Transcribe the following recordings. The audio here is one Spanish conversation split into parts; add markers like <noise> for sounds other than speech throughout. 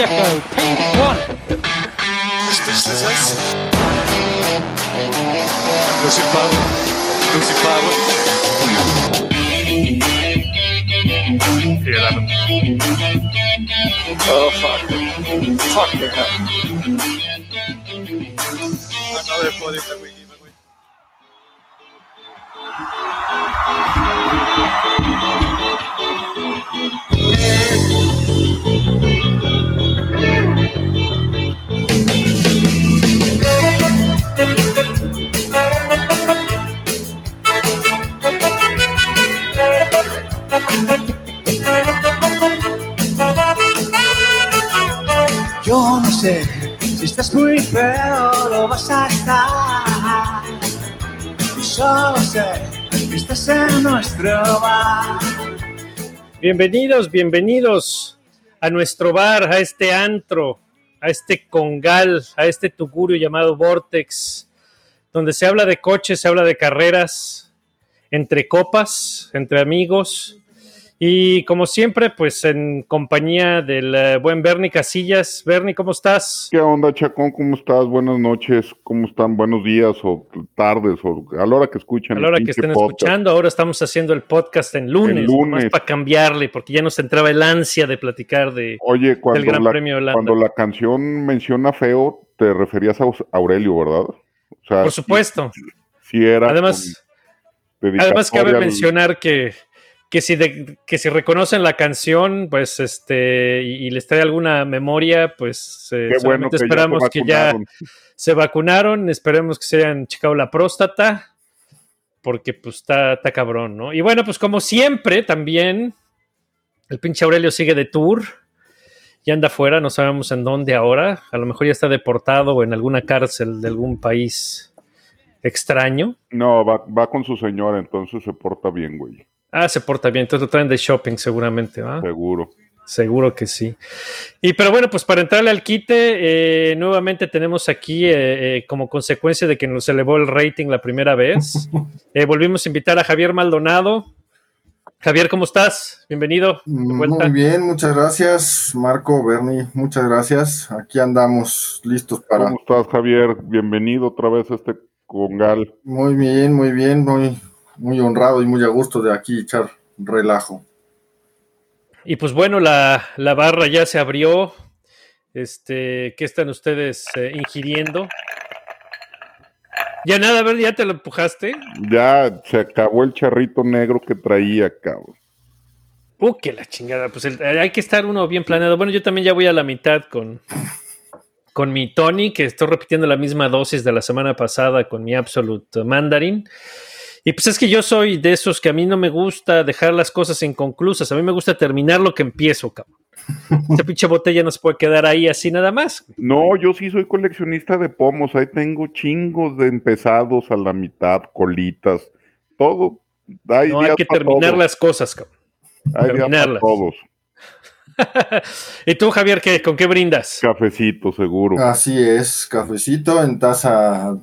Pacheco, P1. Lucy 11. Oh, fuck. Fuck, they're. Another 40 that we Bienvenidos, bienvenidos a nuestro bar, a este antro, a este congal, a este tugurio llamado Vortex, donde se habla de coches, se habla de carreras, entre copas, entre amigos. Y como siempre, pues en compañía del eh, buen Bernie Casillas. Bernie, ¿cómo estás? ¿Qué onda, Chacón? ¿Cómo estás? Buenas noches. ¿Cómo están? Buenos días o tardes o a la hora que escuchen. A la hora que estén escuchando, ahora estamos haciendo el podcast en lunes, En lunes. para cambiarle, porque ya nos entraba el ansia de platicar de, Oye, cuando, del Gran la, Premio Holanda. cuando la canción menciona feo, te referías a Aurelio, ¿verdad? O sea, Por supuesto. Sí, sí era. Además, Además, cabe al- mencionar que, que, si de- que si reconocen la canción, pues este, y, y les trae alguna memoria, pues eh, Qué bueno que ya esperamos que ya se vacunaron, esperemos que se hayan checado la próstata, porque pues está, está cabrón, ¿no? Y bueno, pues como siempre, también el pinche Aurelio sigue de tour. Ya anda afuera, no sabemos en dónde ahora. A lo mejor ya está deportado o en alguna cárcel de algún país extraño. No, va, va con su señora, entonces se porta bien, güey. Ah, se porta bien, entonces lo traen de shopping seguramente, ¿va? Seguro. Seguro que sí. Y pero bueno, pues para entrarle al quite, eh, nuevamente tenemos aquí, eh, eh, como consecuencia de que nos elevó el rating la primera vez, <laughs> eh, volvimos a invitar a Javier Maldonado. Javier, ¿cómo estás? Bienvenido. Muy bien, muchas gracias, Marco, Bernie, muchas gracias. Aquí andamos listos para. ¿Cómo estás, Javier? Bienvenido otra vez a este congal. Muy bien, muy bien, muy, muy honrado y muy a gusto de aquí echar relajo. Y pues bueno, la, la barra ya se abrió. Este, ¿qué están ustedes eh, ingiriendo? Ya nada, a ver, ya te lo empujaste. Ya se acabó el charrito negro que traía, cabrón. Uh, que la chingada. Pues el- hay que estar uno bien planeado. Bueno, yo también ya voy a la mitad con, con mi Tony, que estoy repitiendo la misma dosis de la semana pasada con mi Absolute Mandarin. Y pues es que yo soy de esos que a mí no me gusta dejar las cosas inconclusas. A mí me gusta terminar lo que empiezo, cabrón. <laughs> Esa pinche botella no se puede quedar ahí así nada más. No, yo sí soy coleccionista de pomos. Ahí tengo chingos de empezados a la mitad, colitas, todo. Hay No hay que terminar todos. las cosas, cabrón. Hay terminarlas. todos. <laughs> ¿Y tú, Javier, qué, con qué brindas? Cafecito, seguro. Así es, cafecito en taza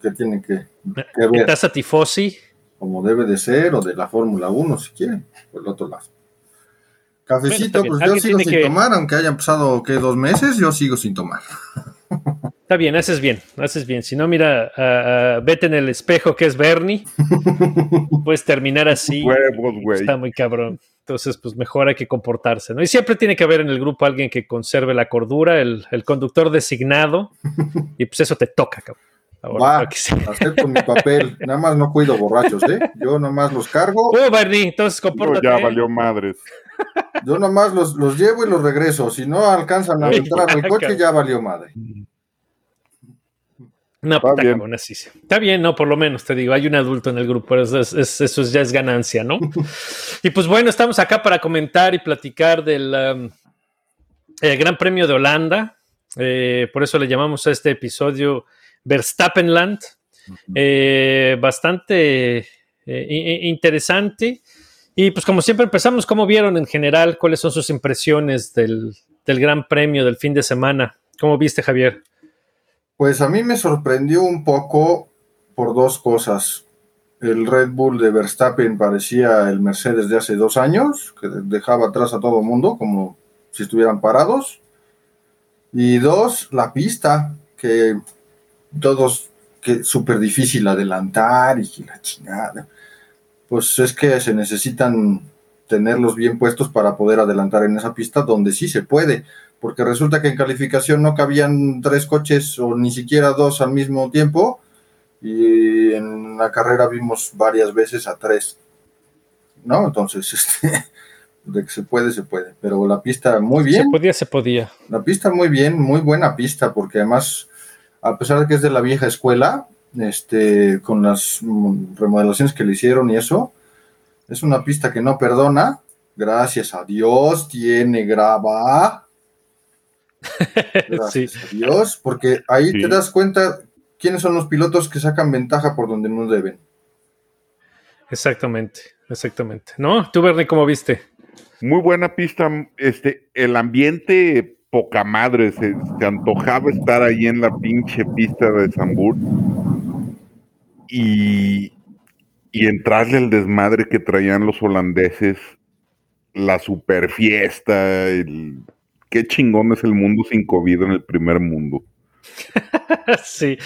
que tiene que, que ver, ¿Estás a tifosi? como debe de ser, o de la Fórmula 1, si quieren, por el otro lado. Cafecito, Bueno, pues yo sigo sin que- tomar, aunque hayan pasado, ¿qué? Dos meses, yo sigo sin tomar. <laughs> Está bien, haces bien, haces bien. Si no, mira, ah, vete en el espejo que es Bernie. <laughs> Puedes terminar así. Huevos, güey. Está muy cabrón. Entonces, pues mejor hay que comportarse, ¿no? Y siempre tiene que haber en el grupo alguien que conserve la cordura, el, el conductor designado, <laughs> y pues eso te toca, cabrón. Ahora, Va, acepto mi papel. <laughs> Nada más no cuido borrachos, ¿eh? Yo nada más los cargo, Oh, Bernie, entonces compórtate. ya ¿eh? valió madres. yo nada más los, los llevo y los regreso. Si no alcanzan a entrar al ya, coche, ya valió madre. No, Está puta bien. cabrón, así sí. Está bien, no, por lo menos te digo, hay un adulto en el grupo, eso, es- es- eso ya es ganancia, ¿no? <laughs> y pues bueno, estamos acá para comentar y platicar del um, eh, Gran Premio de Holanda. Eh, por eso le llamamos a este episodio Verstappenland. Eh, bastante eh, interesante. Y pues como siempre empezamos, ¿cómo vieron en general? ¿Cuáles son sus impresiones del, del Gran Premio del fin de semana? ¿Cómo viste, Javier? Pues a mí me sorprendió un poco por dos cosas. El Red Bull de Verstappen parecía el Mercedes de hace dos años, que dejaba atrás a todo mundo como si estuvieran parados. Y dos, la pista, que todos, que súper difícil adelantar y que la chingada. Pues es que se necesitan tenerlos bien puestos para poder adelantar en esa pista donde sí se puede, porque resulta que en calificación no cabían tres coches o ni siquiera dos al mismo tiempo y en la carrera vimos varias veces a tres, ¿no? Entonces, <laughs> este, de que se puede, se puede, pero la pista muy bien. Se podía, se podía. La pista muy bien, muy buena pista, porque además, a pesar de que es de la vieja escuela, este, con las mm, remodelaciones que le hicieron y eso, es una pista que no perdona. Gracias a Dios tiene grava. Gracias a Dios, porque ahí Sí. te das cuenta quiénes son los pilotos que sacan ventaja por donde no deben. Exactamente, exactamente. ¿No? ¿Tú, Bernie, cómo viste? Muy buena pista. Este, el ambiente poca madre. Se, se antojaba estar ahí en la pinche pista de Zambur. Y, y entrarle al desmadre que traían los holandeses. La super fiesta. El, qué chingón es el mundo sin COVID en el primer mundo. <laughs> sí.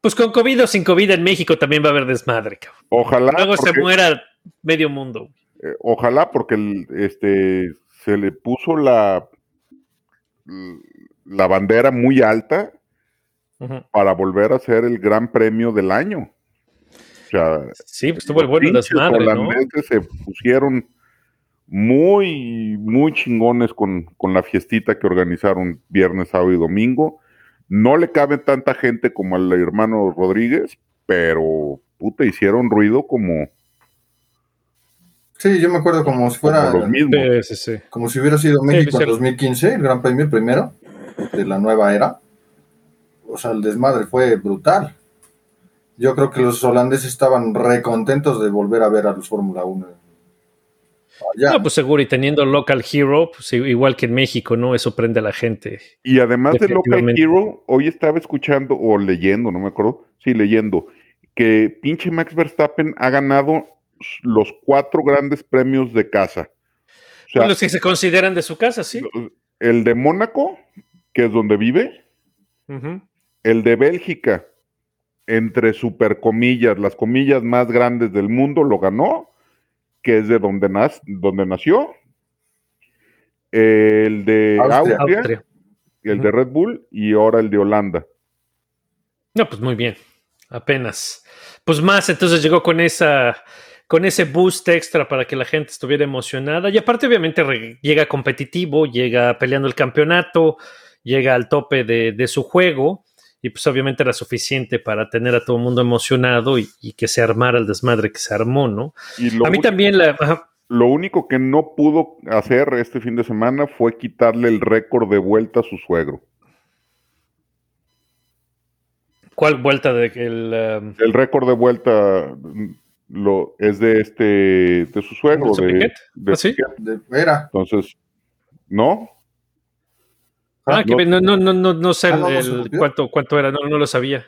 Pues con COVID o sin COVID en México también va a haber desmadre, cabrón. Ojalá. Luego se muera medio mundo. Eh, ojalá porque el- este se le puso la la bandera muy alta para volver a ser el gran premio del año. O sea, Sí, pues estuvo el bueno desmadre, ¿no? se pusieron muy, muy chingones con, con la fiestita que organizaron viernes, sábado y domingo. No le cabe tanta gente como al hermano Rodríguez, pero puta, hicieron ruido como, Sí, yo me acuerdo como si fuera, como. Sí, sí, sí. como si hubiera sido México pues, en 2015, el Gran Premio primero de la nueva era. O sea, el desmadre fue brutal. Yo creo que los holandeses estaban recontentos de volver a ver a los Fórmula 1. allá. No, pues seguro, y teniendo Local Hero, pues igual que en México, ¿no? Eso prende a la gente. Y además de Local. Hero, hoy estaba escuchando o leyendo, no me acuerdo, sí, leyendo, que pinche Max Verstappen ha ganado los cuatro grandes premios de casa. O sea, los que se consideran de su casa, sí. el de Mónaco, que es donde vive, el de Bélgica, entre super comillas, las comillas más grandes del mundo, lo ganó, que es de donde, nas- donde nació. El de Austria. Austria, Austria. el de Red Bull y ahora el de Holanda. No, pues muy bien. Apenas. Pues más, entonces llegó con esa. Con ese boost extra para que la gente estuviera emocionada. Y aparte, obviamente, llega competitivo, llega peleando el campeonato, llega al tope de, de su juego. Y pues obviamente era suficiente para tener a todo el mundo emocionado y, y que se armara el desmadre que se armó, ¿no? Y a mí único- también la. Lo único que no pudo hacer este fin de semana fue quitarle el récord de vuelta a su suegro. ¿Cuál vuelta de el. um, El récord de vuelta lo, es de este de su suegro. ¿De de- Piquet? de ¿Ah, sí? De-. Entonces, ¿no? Ah, que no. no, no, no, no, sé Ah, no, el- cuánto, cuánto era, no, no lo sabía.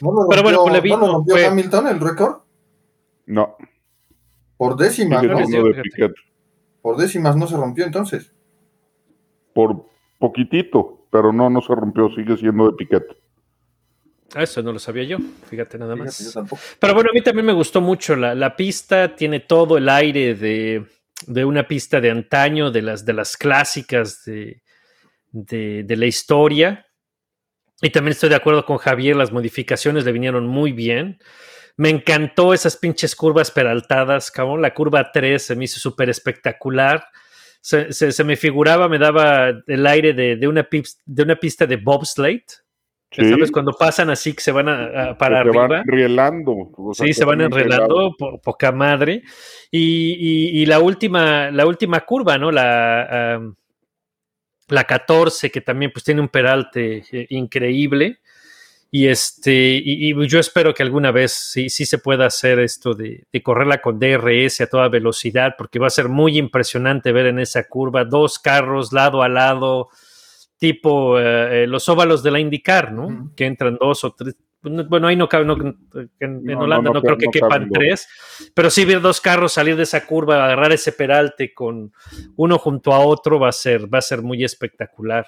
¿No lo Pero bueno, rompió- pues le vino, ¿no lo rompió fue- Hamilton el récord? No. Por décimas, ¿no? Por décimas no se rompió entonces. Por poquitito, pero no, no se rompió, sigue siendo de Piquet. Ah, Eso no lo sabía yo, fíjate nada más. Fíjate, yo tampoco. Pero bueno, a mí también me gustó mucho la, la pista, tiene todo el aire de, de una pista de antaño, de las, de las clásicas de, de, de la historia. Y también estoy de acuerdo con Javier, las modificaciones le vinieron muy bien. Me encantó esas pinches curvas peraltadas, cabrón. La curva 3 se me hizo súper espectacular. Se, se- se me figuraba, me daba el aire de, de una, pis- de una pista de bobsleigh. Sí, ¿Sabes? Cuando pasan así que se van a- a- para que se arriba. van enrielando. o sea, Sí, se van enredando, po- poca madre. Y, y- y la última, la última curva, ¿no? La, la 14, que también pues tiene un peralte eh, increíble. Y este, y, y yo espero que alguna vez sí, sí se pueda hacer esto de, de correrla con DRS a toda velocidad, porque va a ser muy impresionante ver en esa curva dos carros lado a lado, tipo eh, eh, los óvalos de la IndyCar, ¿no? Que entran dos o tres. Bueno, ahí no cabe, no, en, No, Holanda no, creo que quepan tres, pero sí ver dos carros salir de esa curva, agarrar ese peralte con uno junto a otro va a ser, va a ser muy espectacular.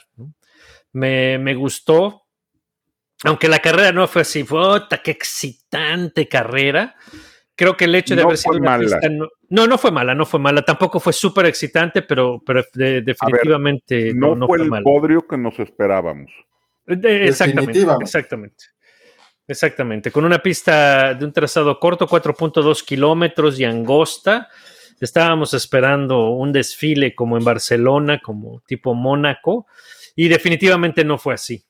me, me gustó. Aunque la carrera no fue así, fue ¡ota, qué excitante carrera! Creo que el hecho de No haber sido una mala. pista no, no, no fue mala, no fue mala. Tampoco fue súper excitante, pero, pero de- definitivamente No, no, no fue fue el mala. bodrio que nos esperábamos. De- Exactamente, Definitivamente. exactamente. Exactamente. Con una pista de un trazado corto, 4.2 kilómetros y angosta. Estábamos esperando un desfile como en Barcelona, como tipo Mónaco, y definitivamente no fue así.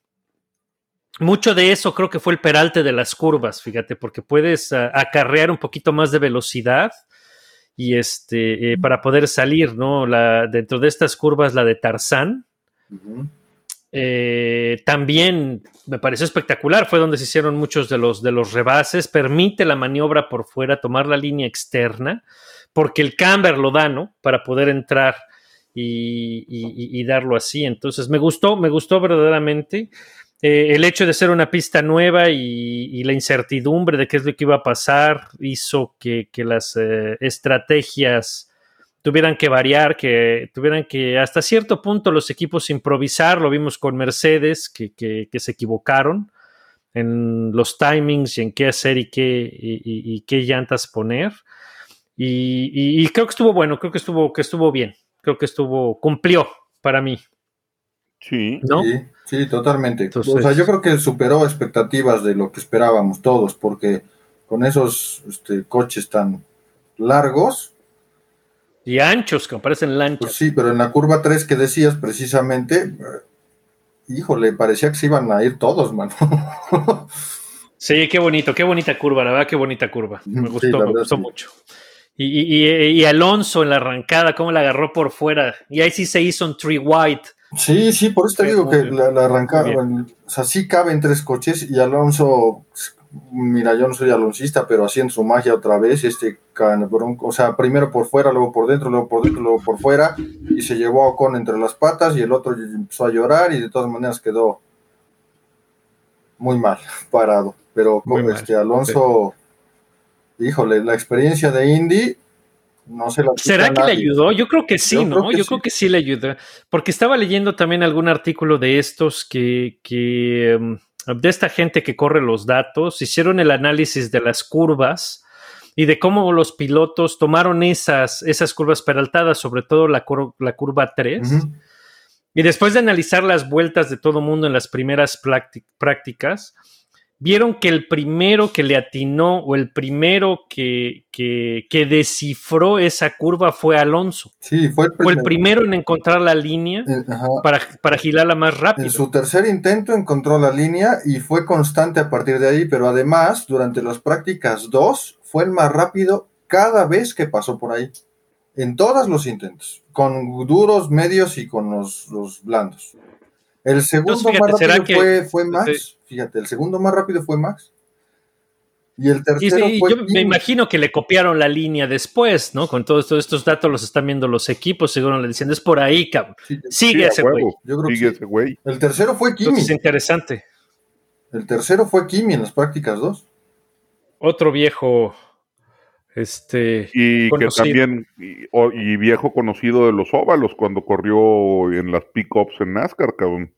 Mucho de eso creo que fue el peralte de las curvas, fíjate, porque puedes ah, acarrear un poquito más de velocidad y este eh, para poder salir, ¿no? La, dentro de estas curvas, la de Tarzán, eh, también me pareció espectacular. Fue donde se hicieron muchos de los, de los rebases. Permite la maniobra por fuera, tomar la línea externa, porque el camber lo da, ¿no? Para poder entrar y, y- y darlo así. Entonces, me gustó, me gustó verdaderamente. Eh, el hecho de ser una pista nueva y, la incertidumbre de qué es lo que iba a pasar hizo que, las eh, estrategias tuvieran que variar, que tuvieran que hasta cierto punto los equipos improvisar, lo vimos con Mercedes, que, se equivocaron en los timings y en qué hacer y qué, y, qué llantas poner. Y creo que estuvo bueno, creo que estuvo, que estuvo bien, creo que estuvo, cumplió para mí, Sí. ¿no? Sí, sí, totalmente. Entonces- o sea, yo creo que superó expectativas de lo que esperábamos todos, porque con esos este, coches tan largos, Y anchos, que parecen lanchas. pues sí, pero en la curva 3 que decías precisamente, eh, híjole, parecía que se iban a ir todos, mano. <laughs> Sí, qué bonito, qué bonita curva, la verdad, qué bonita curva. Me gustó, me gustó sí. mucho. Y, y- y- y Alonso en la arrancada, cómo la agarró por fuera. Y ahí sí se hizo un tree white. Sí, sí, por eso te digo que la, la arrancada, o sea, sí caben tres coches y Alonso, mira, yo no soy aloncista, pero haciendo su magia otra vez, este cabrón, o sea, primero por fuera, luego por dentro, luego por dentro, luego por fuera, y se llevó a Ocon entre las patas y el otro empezó a llorar y de todas maneras quedó muy mal <laughs> parado. Pero como este Alonso, híjole, la experiencia de Indy, no se quita ¿Será que le ayudó? Yo creo que sí, Yo ¿no? creo que Yo sí. creo que sí le ayudó. Porque estaba leyendo también algún artículo de estos que, que em, de esta gente que corre los datos, hicieron el análisis de las curvas y de cómo los pilotos tomaron esas, esas curvas peraltadas, sobre todo la, cur- la curva 3. Ujú. Y después de analizar las vueltas de todo mundo en las primeras prácti- prácticas, vieron que el primero que le atinó o el primero que, que, que descifró esa curva fue Alonso. Sí, fue el Fue el primero. primero en encontrar la línea Eh, para, para gilarla más En rápido. su tercer intento encontró la línea y fue constante a partir de ahí, pero además, durante las prácticas 2, fue el más rápido cada vez que pasó por ahí. En todos los intentos, con duros, medios y con los, los blandos. El segundo Entonces, fíjate, más ¿será rápido que- fue, fue Max. Sí. Fíjate, el segundo más rápido fue Max. Y el Y tercero sí, fue yo me imagino que le copiaron la línea después, ¿no? Con todos estos, estos datos los están viendo los equipos, seguro le dicen, es por ahí, cabrón. Sí, Sigue ese güey. Yo creo que Sigue sí. ese güey. El tercero fue Kimi. Entonces, interesante. El tercero fue Kimi en las prácticas 2. Otro viejo, este, Y Conocido. que también, y, viejo conocido de los óvalos cuando corrió en las pick-ups en NASCAR, cabrón.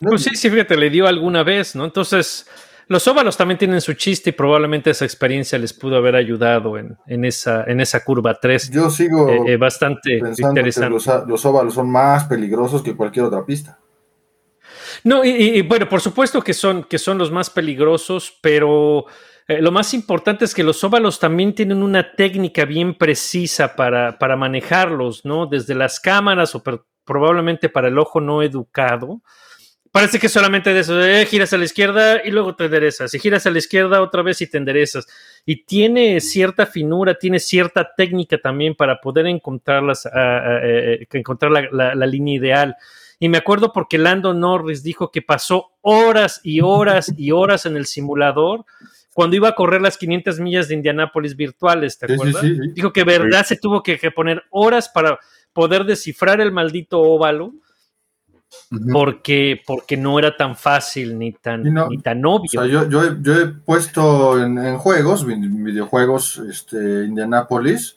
Pues sí, sí, fíjate, le dio alguna vez, ¿no? Entonces, los óvalos también tienen su chiste y probablemente esa experiencia les pudo haber ayudado en, en esa, en esa curva 3. Yo sigo Eh, eh, bastante pensando que interesante. los, los óvalos son más peligrosos que cualquier otra pista. No, y, y- y, bueno, por supuesto que son, que son los más peligrosos, pero eh, lo más importante es que los óvalos también tienen una técnica bien precisa para, para manejarlos, ¿no? Desde las cámaras o probablemente para el ojo no educado. Parece que solamente de eso, eh, giras a la izquierda y luego te enderezas, y giras a la izquierda otra vez y te enderezas. Y tiene cierta finura, tiene cierta técnica también para poder encontrarlas, eh, encontrar la- la línea ideal. Y me acuerdo porque Lando Norris dijo que pasó horas y horas y horas en el simulador cuando iba a correr las 500 millas de Indianápolis virtuales, ¿te sí, acuerdas? sí, sí. Dijo que verdad se tuvo que, que poner horas para poder descifrar el maldito óvalo porque, porque no era tan fácil ni tan, no, ni tan obvio. O sea, yo, yo, he, yo he puesto en, en juegos, vi- videojuegos, este, Indianapolis,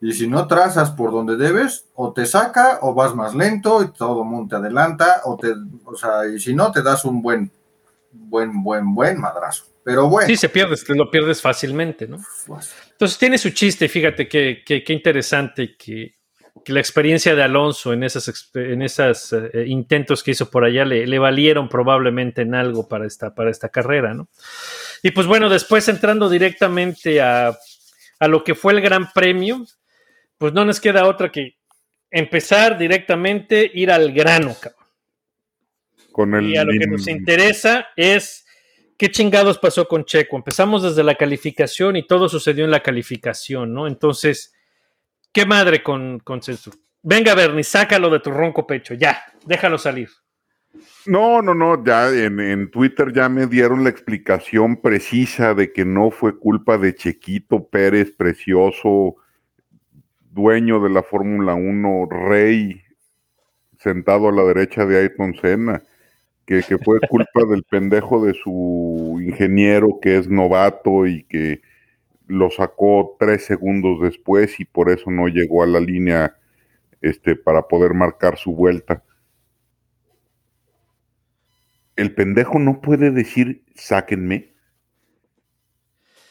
Y si no trazas por donde debes, o te saca o vas más lento y todo el mundo te adelanta, o te, o sea, y si no, te das un buen, buen, buen, buen madrazo. Pero bueno. Sí, se pierde, te lo pierdes fácilmente, ¿no? Entonces tiene su chiste, fíjate qué qué- qué interesante que, que la experiencia de Alonso en esas, exp- en esas eh, intentos que hizo por allá le, le valieron probablemente en algo para esta, para esta carrera, ¿no? Y pues bueno, después entrando directamente a, a lo que fue el Gran Premio, pues no nos queda otra que empezar directamente, ir al grano, cabrón. Con el Y a lo que nos interesa es qué chingados pasó con Checo. Empezamos desde la calificación y todo sucedió en la calificación, ¿no? Entonces, qué madre con, con. Venga, Bernie, sácalo de tu ronco pecho, ya, déjalo salir. No, no, no, ya en, en Twitter ya me dieron la explicación precisa de que no fue culpa de Chequito Pérez, precioso, dueño de la Fórmula 1, rey, sentado a la derecha de Ayrton Senna, que, fue culpa del pendejo de su ingeniero que es novato y que lo sacó tres segundos después y por eso no llegó a la línea este, para poder marcar su vuelta el pendejo no puede decir sáquenme.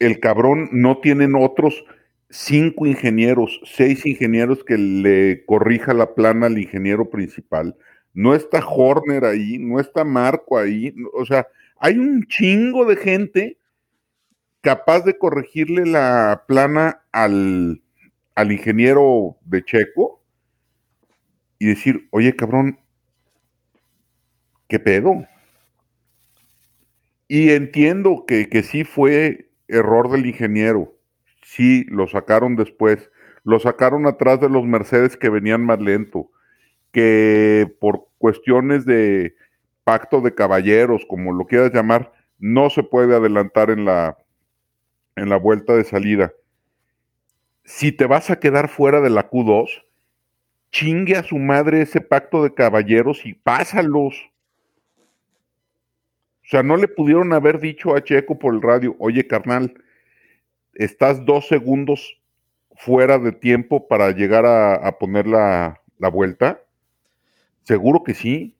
El cabrón no tienen otros cinco ingenieros, seis ingenieros que le corrija la plana al ingeniero principal. No está Horner ahí, no está Marco ahí. O sea, hay un chingo de gente capaz de corregirle la plana al, al ingeniero de Checo y decir, oye cabrón, ¿qué pedo? Y entiendo que, que sí fue error del ingeniero. Sí, lo sacaron después. Lo sacaron atrás de los Mercedes que venían más lento. Que por cuestiones de pacto de caballeros, como lo quieras llamar, no se puede adelantar en la, en la vuelta de salida. Si te vas a quedar fuera de la Q2, chingue a su madre ese pacto de caballeros y pásalos. O sea, no le pudieron haber dicho a Checo por el radio, oye carnal, estás dos segundos fuera de tiempo para llegar a, a poner la, la, vuelta. Seguro que sí.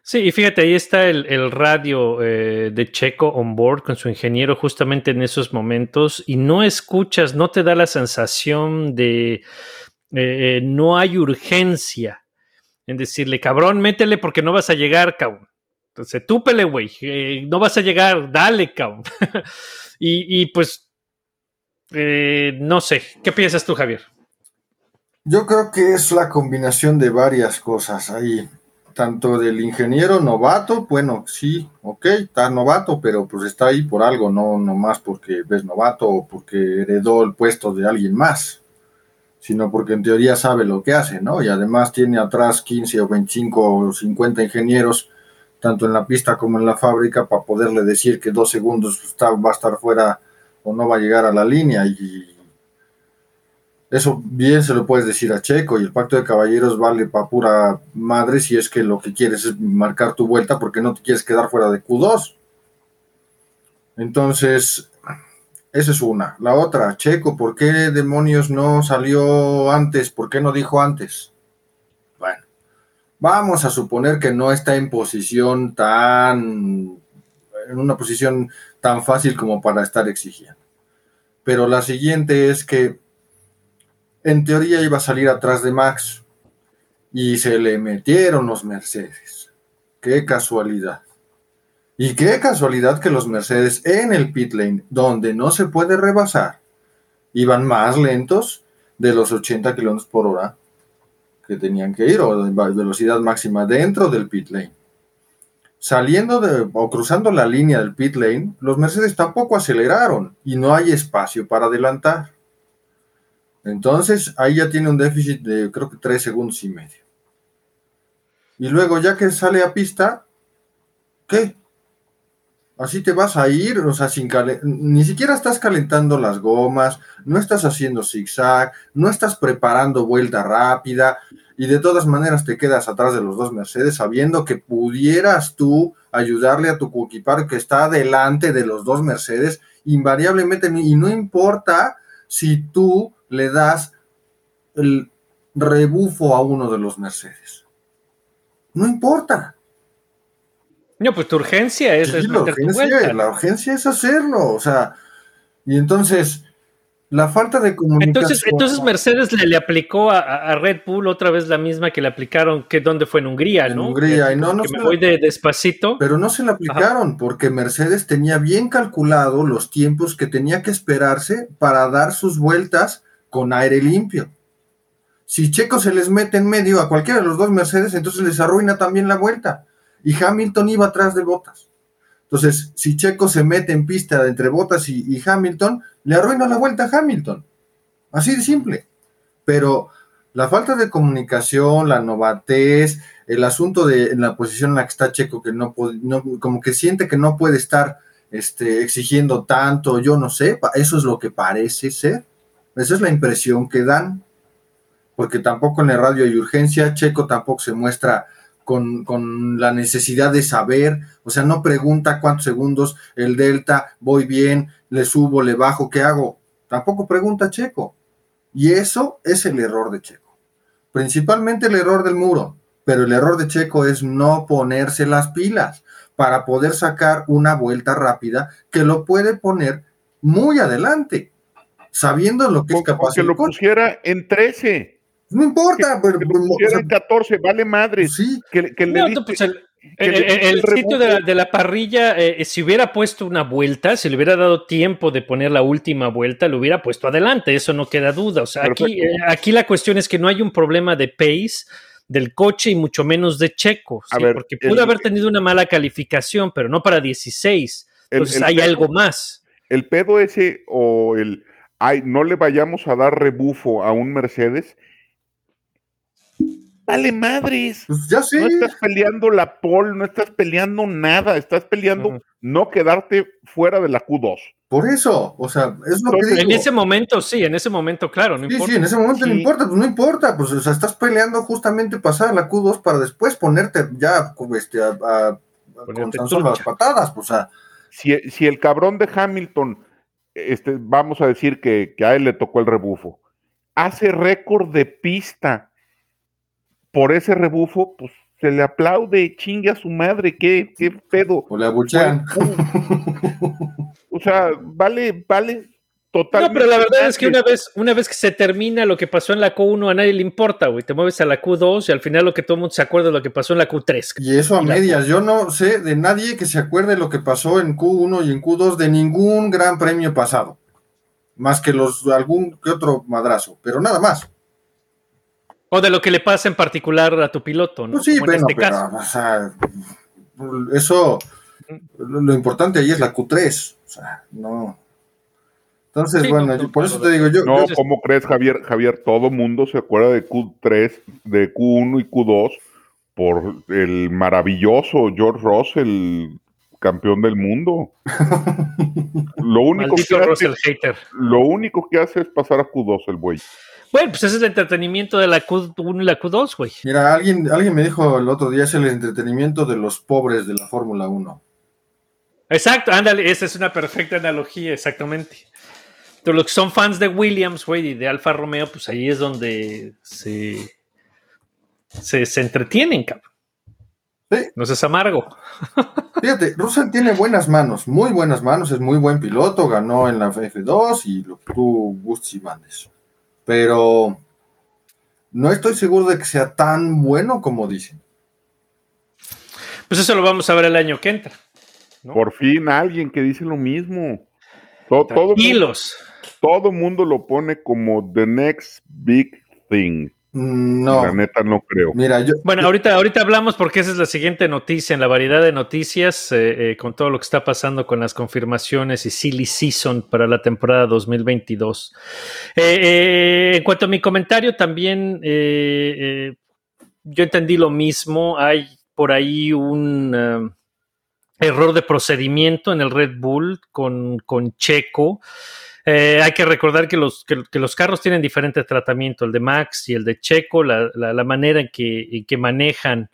Sí, y fíjate, ahí está el, radio eh, de Checo on board con su ingeniero justamente en esos momentos y no escuchas, no te da la sensación de eh, no hay urgencia en decirle, cabrón, métele porque no vas a llegar, cabrón. Entonces, túpele, güey, eh, no vas a llegar, dale, cabrón. <laughs> y, y, pues, eh, no sé, ¿qué piensas tú, Javier? Yo creo que es la combinación de varias cosas ahí, tanto del ingeniero novato, bueno, sí, ok, está novato, pero pues está ahí por algo, no nomás porque ves novato o porque heredó el puesto de alguien más, sino porque en teoría sabe lo que hace, ¿no? Y además tiene atrás 15 o 25 o 50 ingenieros tanto en la pista como en la fábrica, para poderle decir que dos segundos está, va a estar fuera o no va a llegar a la línea. Y eso bien se lo puedes decir a Checo. Y el pacto de caballeros vale para pura madre si es que lo que quieres es marcar tu vuelta porque no te quieres quedar fuera de Q2. Entonces, esa es una. La otra, Checo, ¿por qué demonios no salió antes? ¿Por qué no dijo antes? Bueno. Vamos a suponer que no está en posición tan, en una posición tan fácil como para estar exigiendo. Pero la siguiente es que en teoría iba a salir atrás de Max y se le metieron los Mercedes. Qué casualidad. Y qué casualidad que los Mercedes en el pit lane, donde no se puede rebasar, iban más lentos de los 80 kilómetros por hora que tenían que ir, o de velocidad máxima dentro del pit lane. Saliendo o cruzando la línea del pit lane, los Mercedes tampoco aceleraron y no hay espacio para adelantar. Entonces, ahí ya tiene un déficit de creo que 3 segundos y medio. Y luego, ya que sale a pista, ¿qué? Así te vas a ir, o sea, sin ni siquiera estás calentando las gomas, no estás haciendo zigzag, no estás preparando vuelta rápida y de todas maneras te quedas atrás de los dos Mercedes sabiendo que pudieras tú ayudarle a tu coequipar que está delante de los dos Mercedes invariablemente y no importa si tú le das el rebufo a uno de los Mercedes. No importa. No, pues tu urgencia es, Sí, es la, urgencia, vuelta. la urgencia es hacerlo. O sea, y entonces la falta de comunicación. Entonces, entonces Mercedes le, le aplicó a, a Red Bull otra vez la misma que le aplicaron, que dónde fue en Hungría, En ¿no? Hungría, y no, no que me la- voy de despacito. Pero no se le aplicaron porque Mercedes tenía bien calculado los tiempos que tenía que esperarse para dar sus vueltas con aire limpio. Si Checo se les mete en medio a cualquiera de los dos Mercedes, entonces les arruina también la vuelta. Y Hamilton iba atrás de Botas. Entonces, si Checo se mete en pista entre Botas y, Hamilton, le arruina la vuelta a Hamilton. Así de simple. Pero la falta de comunicación, la novatez, el asunto de la posición en la que está Checo, que no, no como que siente que no puede estar este, exigiendo tanto, yo no sé, eso es lo que parece ser. Esa es la impresión que dan. Porque tampoco en el radio hay urgencia, Checo tampoco se muestra con, con la necesidad de saber, o sea, no pregunta cuántos segundos, el delta, voy bien, le subo, le bajo, ¿qué hago? Tampoco pregunta Checo. Y eso es el error de Checo. Principalmente el error del muro, pero el error de Checo es no ponerse las pilas para poder sacar una vuelta rápida que lo puede poner muy adelante, sabiendo lo que es capaz que lo pusiera en 13, No importa, pero, que lo o pusiera sea, en 14, vale madre. sí, Que, que le No, diste- pues el, que el- el- sitio de la, rebufo- de la parrilla, eh, si hubiera puesto una vuelta, si le hubiera dado tiempo de poner la última vuelta, lo hubiera puesto adelante, eso no queda duda. O sea, aquí, eh, aquí la cuestión es que no hay un problema de pace del coche y mucho menos de Checo, A ¿sí? ver, porque el- pudo haber tenido una mala calificación, pero no para 16. el- Entonces el hay pedo- algo más. el pedo ese o el ay, no le vayamos a dar rebufo a un Mercedes. Vale madres. pues ya sé. No estás peleando la pole, no estás peleando nada, estás peleando no quedarte fuera de la Q2. Por eso, o sea, es lo que digo. En ese momento, sí, en ese momento, claro, no Sí, importa. sí, en ese momento no importa, pues no importa, pues o sea, estás peleando justamente pasar a la Q2 para después ponerte ya este, a, a- a- con Ponerte tan solo las patadas, pues, o sea, Si, si el cabrón de Hamilton, este, vamos a decir que, que a él le tocó el rebufo, hace récord de pista por ese rebufo, pues se le aplaude, chingue a su madre, qué, qué pedo. o le abuchean. O sea, vale, vale No, pero la verdad es que una vez, una vez que se termina lo que pasó en la Q1, a nadie le importa, güey. Te mueves a la Q2 y al final lo que todo el mundo se acuerda es lo que pasó en la Q3. Y eso a Y la- medias, yo no sé de nadie que se acuerde lo que pasó en Q1 y en Q2 de ningún gran premio pasado, más que los algún que otro madrazo, pero nada más. O de lo que le pasa en particular a tu piloto, ¿no? Pues sí, Como bueno, este pero, caso. o sea, eso, lo lo importante ahí es la Q3, o sea, no. Entonces, Sí, bueno, no, por claro. eso te digo, yo, No, yo- ¿cómo crees, Javier? Javier, todo mundo se acuerda de Q3, de Q1 y Q2 por el maravilloso George Russell, campeón del mundo. <laughs> Lo único, que Maldito hace, Russell hater. lo único que hace es pasar a Q2 el güey. Bueno, pues ese es el entretenimiento de la Q1 y la Q2, güey. mira, alguien, alguien me dijo el otro día, es el entretenimiento de los pobres de la Fórmula 1. Exacto, ándale, esa es una perfecta analogía, exactamente. Pero los que son fans de Williams, güey, y de Alfa Romeo, pues ahí es donde se, se, se entretienen, cabrón. Sí. No seas amargo. <laughs> Fíjate, Russell tiene buenas manos, muy buenas manos, es muy buen piloto, ganó en la F2 y lo que tú gustes y mandes. Pero no estoy seguro de que sea tan bueno como dicen. Pues eso lo vamos a ver el año que entra. ¿no? Por fin alguien que dice lo mismo. To- todo, Tranquilos. todo mundo lo pone como the next big thing. Mm, La No, neta no creo. mira, yo, Bueno, ahorita, ahorita hablamos porque esa es la siguiente noticia en la variedad de noticias eh, eh, con todo lo que está pasando con las confirmaciones y silly season para la temporada 2022. Eh, eh, en cuanto a mi comentario, también eh, eh, yo entendí lo mismo. Hay por ahí un eh, error de procedimiento en el Red Bull con, con Checo. Eh, hay que recordar que los, que, los carros tienen diferente tratamiento, el de Max y el de Checo, la, la- manera en que, que manejan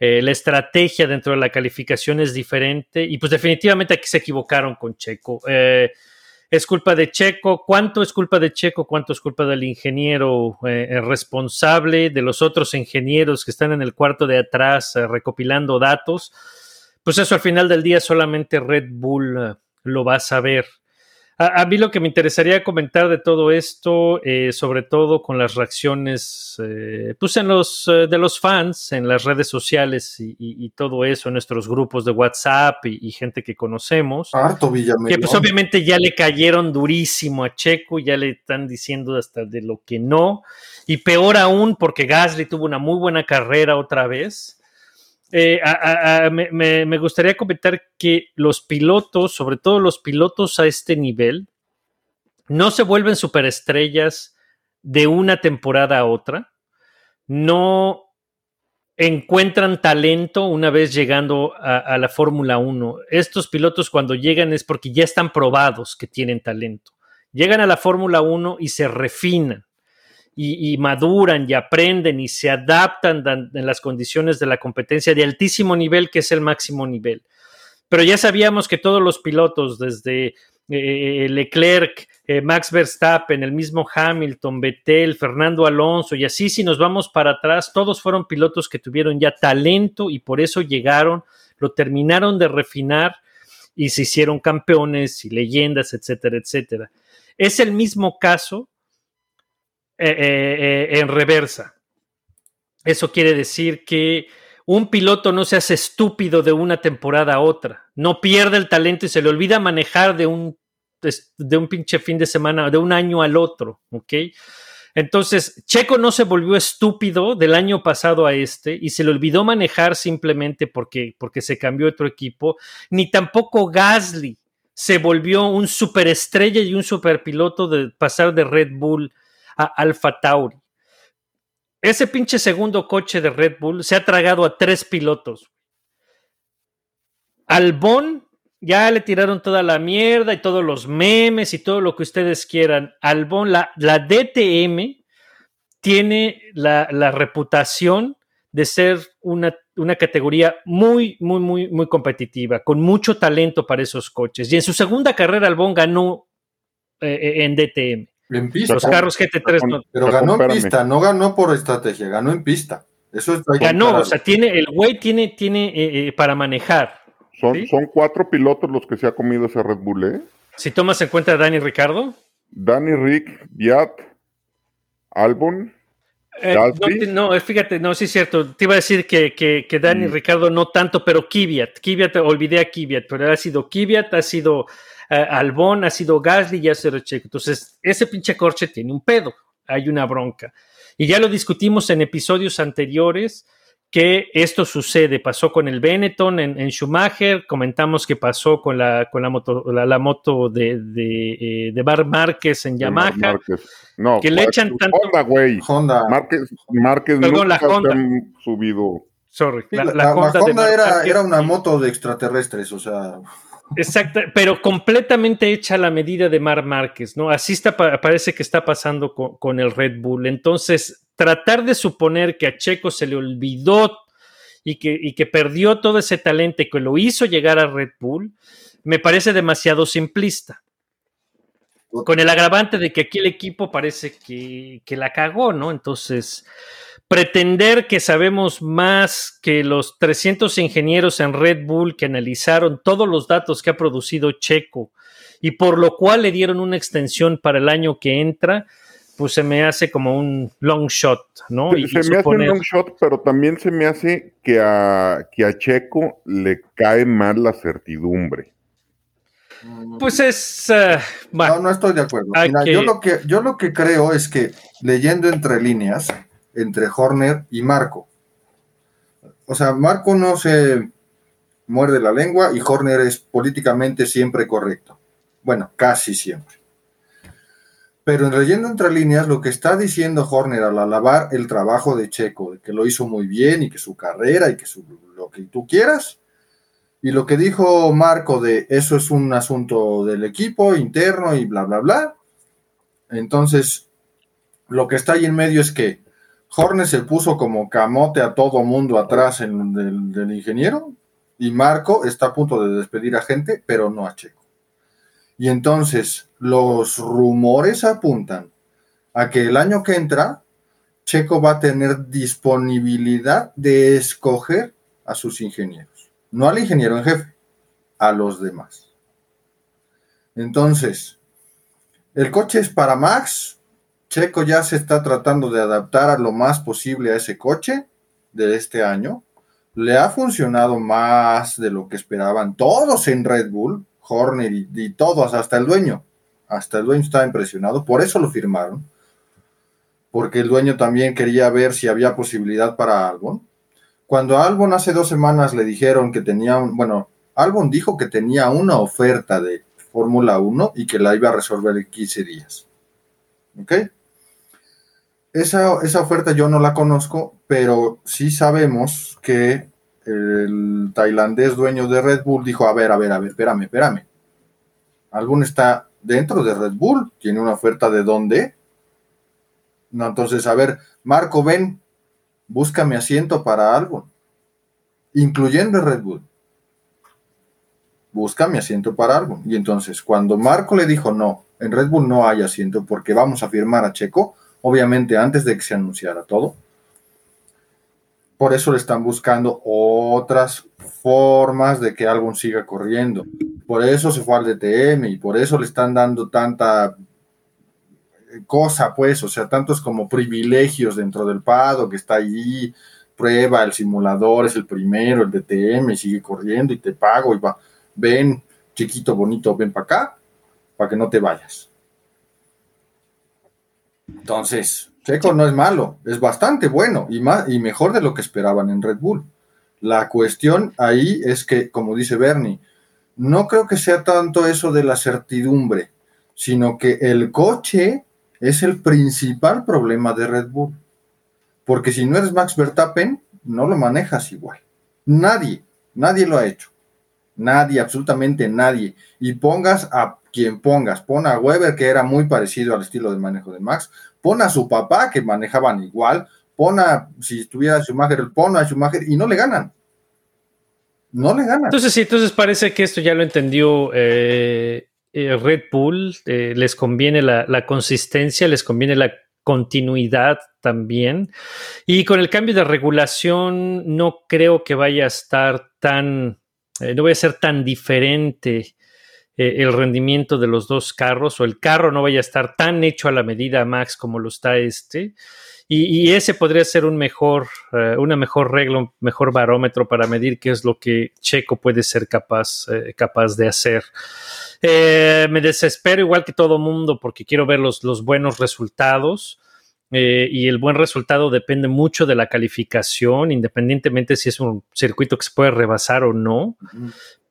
eh, la estrategia dentro de la calificación es diferente y pues definitivamente aquí se equivocaron con Checo. Eh, es culpa de Checo, cuánto es culpa de Checo, cuánto es culpa del ingeniero responsable, de los otros ingenieros que están en el cuarto de atrás recopilando datos, pues eso al final del día solamente Red Bull lo va a saber. A, a, mí lo que me interesaría comentar de todo esto, eh, sobre todo con las reacciones, eh, pues en los eh, de los fans, en las redes sociales y, y, y todo eso, en nuestros grupos de WhatsApp y, y gente que conocemos, Harto Villamelón. que pues obviamente ya le cayeron durísimo a Checo, ya le están diciendo hasta de lo que no, y peor aún porque Gasly tuvo una muy buena carrera otra vez. Eh, me, me, gustaría comentar que los pilotos, sobre todo los pilotos a este nivel, no se vuelven superestrellas de una temporada a otra, no encuentran talento una vez llegando a, a la Fórmula 1. Estos pilotos cuando llegan es porque ya están probados que tienen talento. Llegan a la Fórmula 1 y se refinan y, maduran y aprenden y se adaptan en las condiciones de la competencia de altísimo nivel, que es el máximo nivel. Pero ya sabíamos que todos los pilotos, desde eh, Leclerc, eh, Max Verstappen, el mismo Hamilton, Vettel, Fernando Alonso, y así si nos vamos para atrás, todos fueron pilotos que tuvieron ya talento y por eso llegaron, lo terminaron de refinar y se hicieron campeones y leyendas, etcétera, etcétera. Es el mismo caso eh, eh, en reversa. Eso quiere decir que un piloto no se hace estúpido de una temporada a otra, no pierde el talento y se le olvida manejar de un, de un pinche fin de semana, de un año al otro, ¿ok? Entonces, Checo no se volvió estúpido del año pasado a este y se le olvidó manejar simplemente porque, porque se cambió otro equipo, ni tampoco Gasly se volvió un superestrella y un superpiloto de pasar de Red Bull a Alfa Tauri. Ese pinche segundo coche de Red Bull se ha tragado a tres pilotos. Albón ya le tiraron toda la mierda y todos los memes y todo lo que ustedes quieran. Albón, la, la DTM tiene la, la, reputación de ser una, una categoría muy, muy, muy, muy competitiva, con mucho talento para esos coches. Y en su segunda carrera, Albón ganó eh, en DTM. En pista. Los carros GT3 no. Pero ganó en pista, no ganó por estrategia, ganó en pista. Eso es ganó, o sea, tiene, el güey tiene, tiene eh, eh, para manejar. Son, ¿sí? son cuatro pilotos los que se ha comido ese Red Bull, ¿eh? Si tomas en cuenta a Dani Ricardo. Dani Rick, Biat, Albon. Eh, no, no, fíjate, no, sí es cierto. Te iba a decir que, que, que Dani mm. Ricardo no tanto, pero Kvyat. Kvyat, olvidé a Kvyat, pero ha sido Kvyat, ha sido Albón, ha sido Gasly y ha sido Checo. Entonces, ese pinche corche tiene un pedo, hay una bronca. Y ya lo discutimos en episodios anteriores que esto sucede. Pasó con el Benetton en, en Schumacher, comentamos que pasó con la, con la moto, la, la moto de, de, eh, de, Bar Márquez en Yamaha. No, que le echan tanto. Honda, güey. Honda. Márquez, Márquez Perdón, la Honda. Han subido. Sorry. La, la, Honda, Honda era, era una moto de extraterrestres, o sea. Exacto, pero completamente hecha a la medida de Mar Márquez, ¿no? Así está, parece que está pasando con, el Red Bull. Entonces, tratar de suponer que a Checo se le olvidó y que, y que perdió todo ese talento que lo hizo llegar a Red Bull, me parece demasiado simplista. Con el agravante de que aquí el equipo parece que, que la cagó, ¿no? Entonces, pretender que sabemos más que los 300 ingenieros en Red Bull que analizaron todos los datos que ha producido Checo y por lo cual le dieron una extensión para el año que entra, pues se me hace como un long shot, ¿no? Se, y, se me suponer... hace un long shot, pero también se me hace que a, que a Checo le cae mal la certidumbre. Pues es. Uh, bueno, no, no estoy de acuerdo. Mira, que... Yo, lo que, yo lo que creo es que, leyendo entre líneas, entre Horner y Marco. O sea, Marco no se muerde la lengua y Horner es políticamente siempre correcto. Bueno, casi siempre. Pero en leyendo entre líneas, lo que está diciendo Horner al alabar el trabajo de Checo, que lo hizo muy bien y que su carrera y que lo que tú quieras, y lo que dijo Marco de eso es un asunto del equipo interno y bla, bla, bla. Entonces, lo que está ahí en medio es que Horner se puso como camote a todo mundo atrás del, del, ingeniero y Marco está a punto de despedir a gente, pero no a Checo. Y entonces los rumores apuntan a que el año que entra, Checo va a tener disponibilidad de escoger a sus ingenieros. No al ingeniero en jefe, a los demás. Entonces, el coche es para Max. Checo ya se está tratando de adaptar a lo más posible a ese coche de este año. Le ha funcionado más de lo que esperaban todos en Red Bull, Horner y, todos, hasta el dueño. Hasta el dueño estaba impresionado, por eso lo firmaron. Porque el dueño también quería ver si había posibilidad para Albon. Cuando Albon hace dos semanas le dijeron que tenía, un- bueno, Albon dijo que tenía una oferta de Fórmula 1 y que la iba a resolver en 15 días. ¿Ok? Esa, esa oferta yo no la conozco, pero sí sabemos que el tailandés dueño de Red Bull dijo, a ver, a ver, a ver, espérame, espérame. Albon está dentro de Red Bull, tiene una oferta de dónde. No, entonces, a ver, Marco, ven, búscame asiento para Albon, incluyendo Red Bull. Búscame asiento para Albon. Y entonces, cuando Marco le dijo, no, en Red Bull no hay asiento porque vamos a firmar a Checo, obviamente antes de que se anunciara todo, por eso le están buscando otras formas de que Albon siga corriendo. Por eso se fue al DTM y por eso le están dando tanta cosa, pues, o sea, tantos como privilegios dentro del Pado que está allí, prueba, el simulador es el primero, el DTM, sigue corriendo y te pago y va, ven, chiquito, bonito, ven para acá, para que no te vayas. Entonces, Checo no es malo, es bastante bueno y, más, y mejor de lo que esperaban en Red Bull. La cuestión ahí es que, como dice Bernie, no creo que sea tanto eso de la certidumbre, sino que el coche es el principal problema de Red Bull. Porque si no eres Max Verstappen, no lo manejas igual. Nadie, nadie lo ha hecho. Nadie, absolutamente nadie. Y pongas a quien pongas, pon a Weber, que era muy parecido al estilo de manejo de Max, pon a su papá, que manejaban igual, pon a, si estuviera Schumacher, pon a Schumacher y no le ganan. No le ganan. Entonces, sí, entonces parece que esto ya lo entendió eh, eh, Red Bull. eh, les conviene la, consistencia, les conviene la continuidad también. Y con el cambio de regulación, no creo que vaya a estar tan, no vaya a ser tan diferente eh, el rendimiento de los dos carros, o el carro no vaya a estar tan hecho a la medida Max como lo está este. Y, y ese podría ser un mejor, eh, una mejor regla, un mejor barómetro para medir qué es lo que Checo puede ser capaz, eh, capaz de hacer. Me desespero igual que todo mundo porque quiero ver los, los buenos resultados. y el buen resultado depende mucho de la calificación, independientemente si es un circuito que se puede rebasar o no.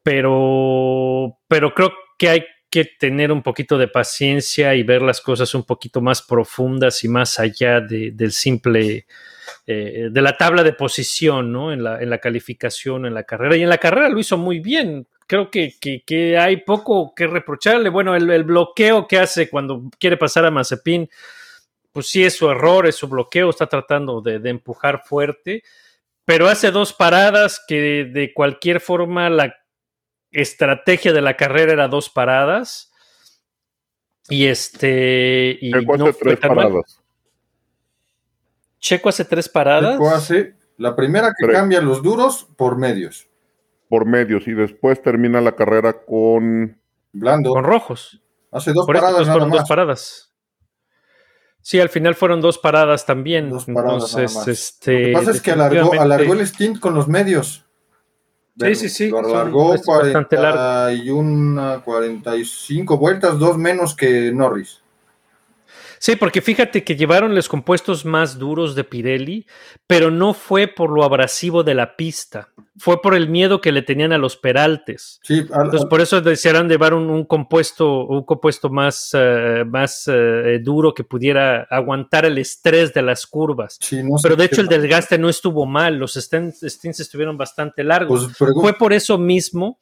Pero, pero creo que hay que tener un poquito de paciencia y ver las cosas un poquito más profundas y más allá de, del simple, eh, de la tabla de posición, ¿no? En la, en la calificación, en la carrera. Y en la carrera lo hizo muy bien. Creo que, que, hay poco que reprocharle. Bueno, el, el, bloqueo que hace cuando quiere pasar a Mazepin, pues sí es su error, es su bloqueo, está tratando de, de empujar fuerte, pero hace dos paradas que de cualquier forma la estrategia de la carrera era dos paradas. Y este. Y Checo no hace tres paradas. Mal. Checo hace tres paradas. Checo hace la primera que tres. cambia los duros por medios. Por medios. Y después termina la carrera con. Blando. Con rojos. Hace dos por paradas. nada dos paradas. Sí, al final fueron dos paradas también. Dos paradas Entonces, este. Lo que pasa es que alargó, alargó el stint con los medios. Sí, sí, sí. Lo alargó 41, 45 vueltas, dos menos que Norris. Sí, porque fíjate que llevaron los compuestos más duros de Pirelli, pero no fue por lo abrasivo de la pista, fue por el miedo que le tenían a los peraltes. Sí, al, Entonces, por eso desearan llevar un, un, compuesto, un compuesto más, uh, más uh, duro que pudiera aguantar el estrés de las curvas. Sí, no pero de hecho, el desgaste no estuvo mal, los stints estuvieron bastante largos. Pues, fue por eso mismo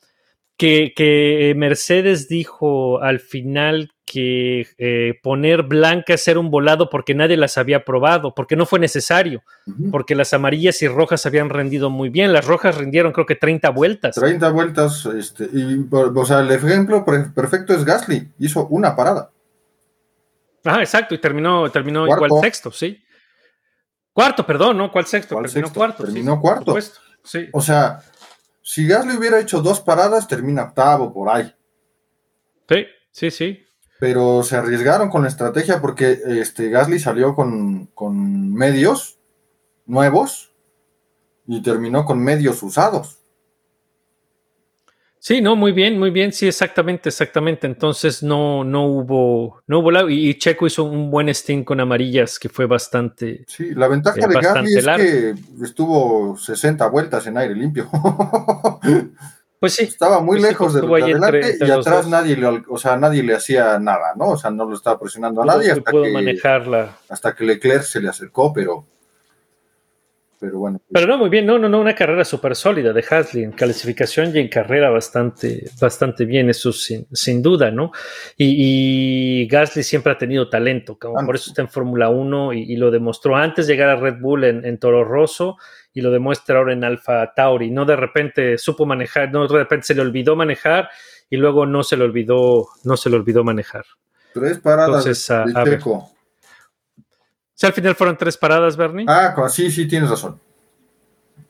que, que Mercedes dijo al final que eh, poner blancas era un volado porque nadie las había probado, porque no fue necesario, porque las amarillas y rojas habían rendido muy bien. Las rojas rindieron creo que 30 vueltas. 30 vueltas, este, y, o sea, el ejemplo perfecto es Gasly, hizo una parada. Ajá, exacto, y terminó, terminó Cuarto. igual sexto, sí. Cuarto, perdón, ¿no? ¿Cuál sexto? ¿Cuál terminó sexto? cuarto. Terminó sí, cuarto. Sí. O sea, si Gasly hubiera hecho dos paradas, termina octavo por ahí. sí, sí, sí. Pero se arriesgaron con la estrategia porque este, Gasly salió con, con medios nuevos y terminó con medios usados. Sí, no, muy bien, muy bien, sí, exactamente, exactamente. Entonces no, no hubo, no hubo y, y Checo hizo un buen stint con amarillas que fue bastante. Sí, la ventaja Es de Gasly es largo. que estuvo 60 vueltas en aire limpio. <laughs> Pues sí, Estaba muy Pues sí, lejos de, estuvo de ahí entre- entre y atrás nadie le, o sea, nadie le hacía nada, ¿no? O sea, no lo estaba presionando a pudo, nadie hasta que, manejarla. hasta que Leclerc se le acercó, pero, pero bueno. Pero no, muy bien, no, no, no, una carrera súper sólida de Hasley en clasificación y en carrera bastante, bastante bien, eso sin, sin duda, ¿no? Y, y Gasly siempre ha tenido talento, como por eso está en Fórmula 1 y, y lo demostró antes de llegar a Red Bull en, en Toro Rosso y lo demuestra ahora en Alfa Tauri. No de repente supo manejar, no de repente se le olvidó manejar y luego no se le olvidó, no se le olvidó manejar. Tres paradas Entonces, de, a. Si al final fueron tres paradas, Bernie. Ah, sí, sí, tienes razón.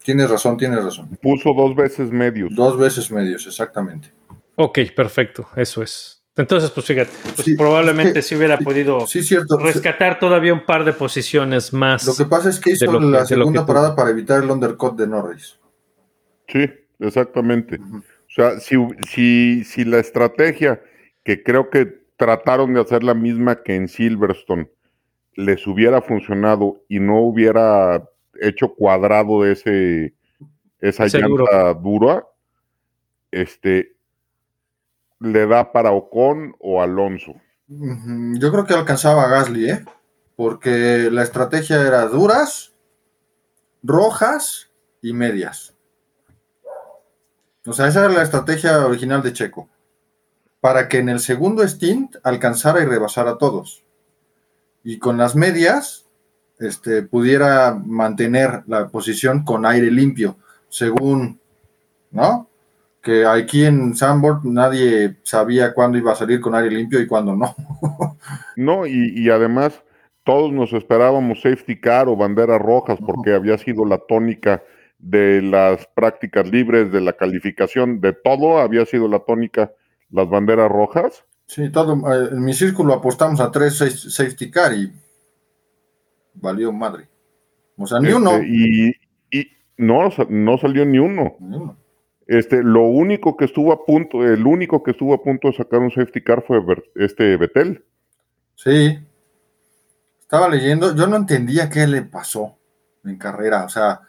Tienes razón, tienes razón. Puso dos veces medios. Dos veces medios, exactamente. Ok, perfecto, eso es. Entonces, pues fíjate, pues Sí, probablemente es que- si hubiera podido Sí, cierto. rescatar todavía un par de posiciones más. Lo que pasa es que hizo que- la segunda parada para evitar el undercut de Norris. Sí, exactamente. O sea, si, si, si la estrategia, que creo que trataron de hacer la misma que en Silverstone, les hubiera funcionado y no hubiera hecho cuadrado ese, esa llanta dura, este, le da para Ocon o Alonso. Yo creo que alcanzaba a Gasly, ¿eh? Porque la estrategia era duras, rojas y medias. O sea, esa era la estrategia original de Checo. Para que en el segundo stint alcanzara y rebasara a todos. Y con las medias, este, pudiera mantener la posición con aire limpio, según, ¿no? Que aquí en Sandboard nadie sabía cuándo iba a salir con aire limpio y cuándo no. <laughs> No, y, y además todos nos esperábamos safety car o banderas rojas porque había sido la tónica de las prácticas libres, de la calificación, de todo había sido la tónica las banderas rojas. Sí, todo, eh, en mi círculo apostamos a tres sa- safety car y valió madre. O sea, ni Este, uno. Y, y no, no salió ni uno. Ni uno. Este, lo único que estuvo a punto, el único que estuvo a punto de sacar un safety car fue este Betel. Sí. Estaba leyendo, yo no entendía qué le pasó en carrera. O sea,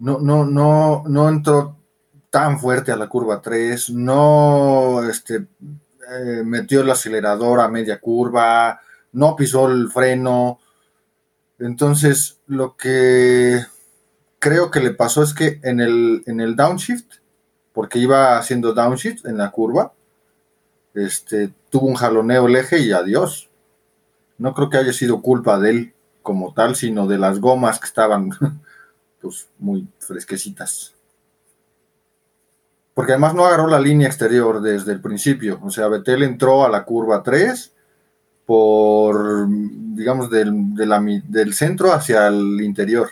no, no, no, no entró tan fuerte a la curva 3, no este, eh, metió el acelerador a media curva, no pisó el freno. Entonces, lo que creo que le pasó es que en el, en el downshift, porque iba haciendo downshift en la curva, este, tuvo un jaloneo el eje y adiós. No creo que haya sido culpa de él como tal, sino de las gomas que estaban <laughs> pues muy fresquecitas. Porque además no agarró la línea exterior desde el principio. O sea, Betel entró a la curva 3 por, digamos, del, de la mi- del centro hacia el interior.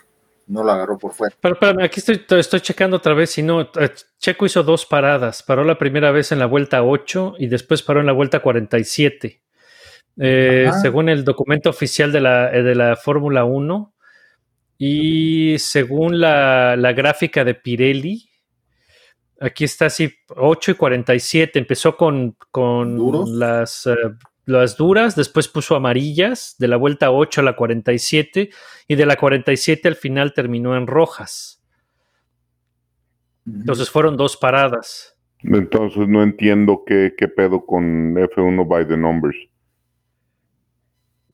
No la agarró por fuera. Pero, espérame, aquí estoy, estoy checando otra vez. Si no, eh, Checo hizo dos paradas. Paró la primera vez en la vuelta 8 y después paró en la vuelta 47. Eh, según el documento oficial de la, eh, de la Fórmula 1 y según la, la gráfica de Pirelli, aquí está así 8 y 47. Empezó con, con ¿Duros? las, eh, las duras, después puso amarillas de la vuelta 8 a la 47 y de la 47 al final terminó en rojas. Entonces fueron dos paradas. Entonces no entiendo qué, qué pedo con F1 by the numbers.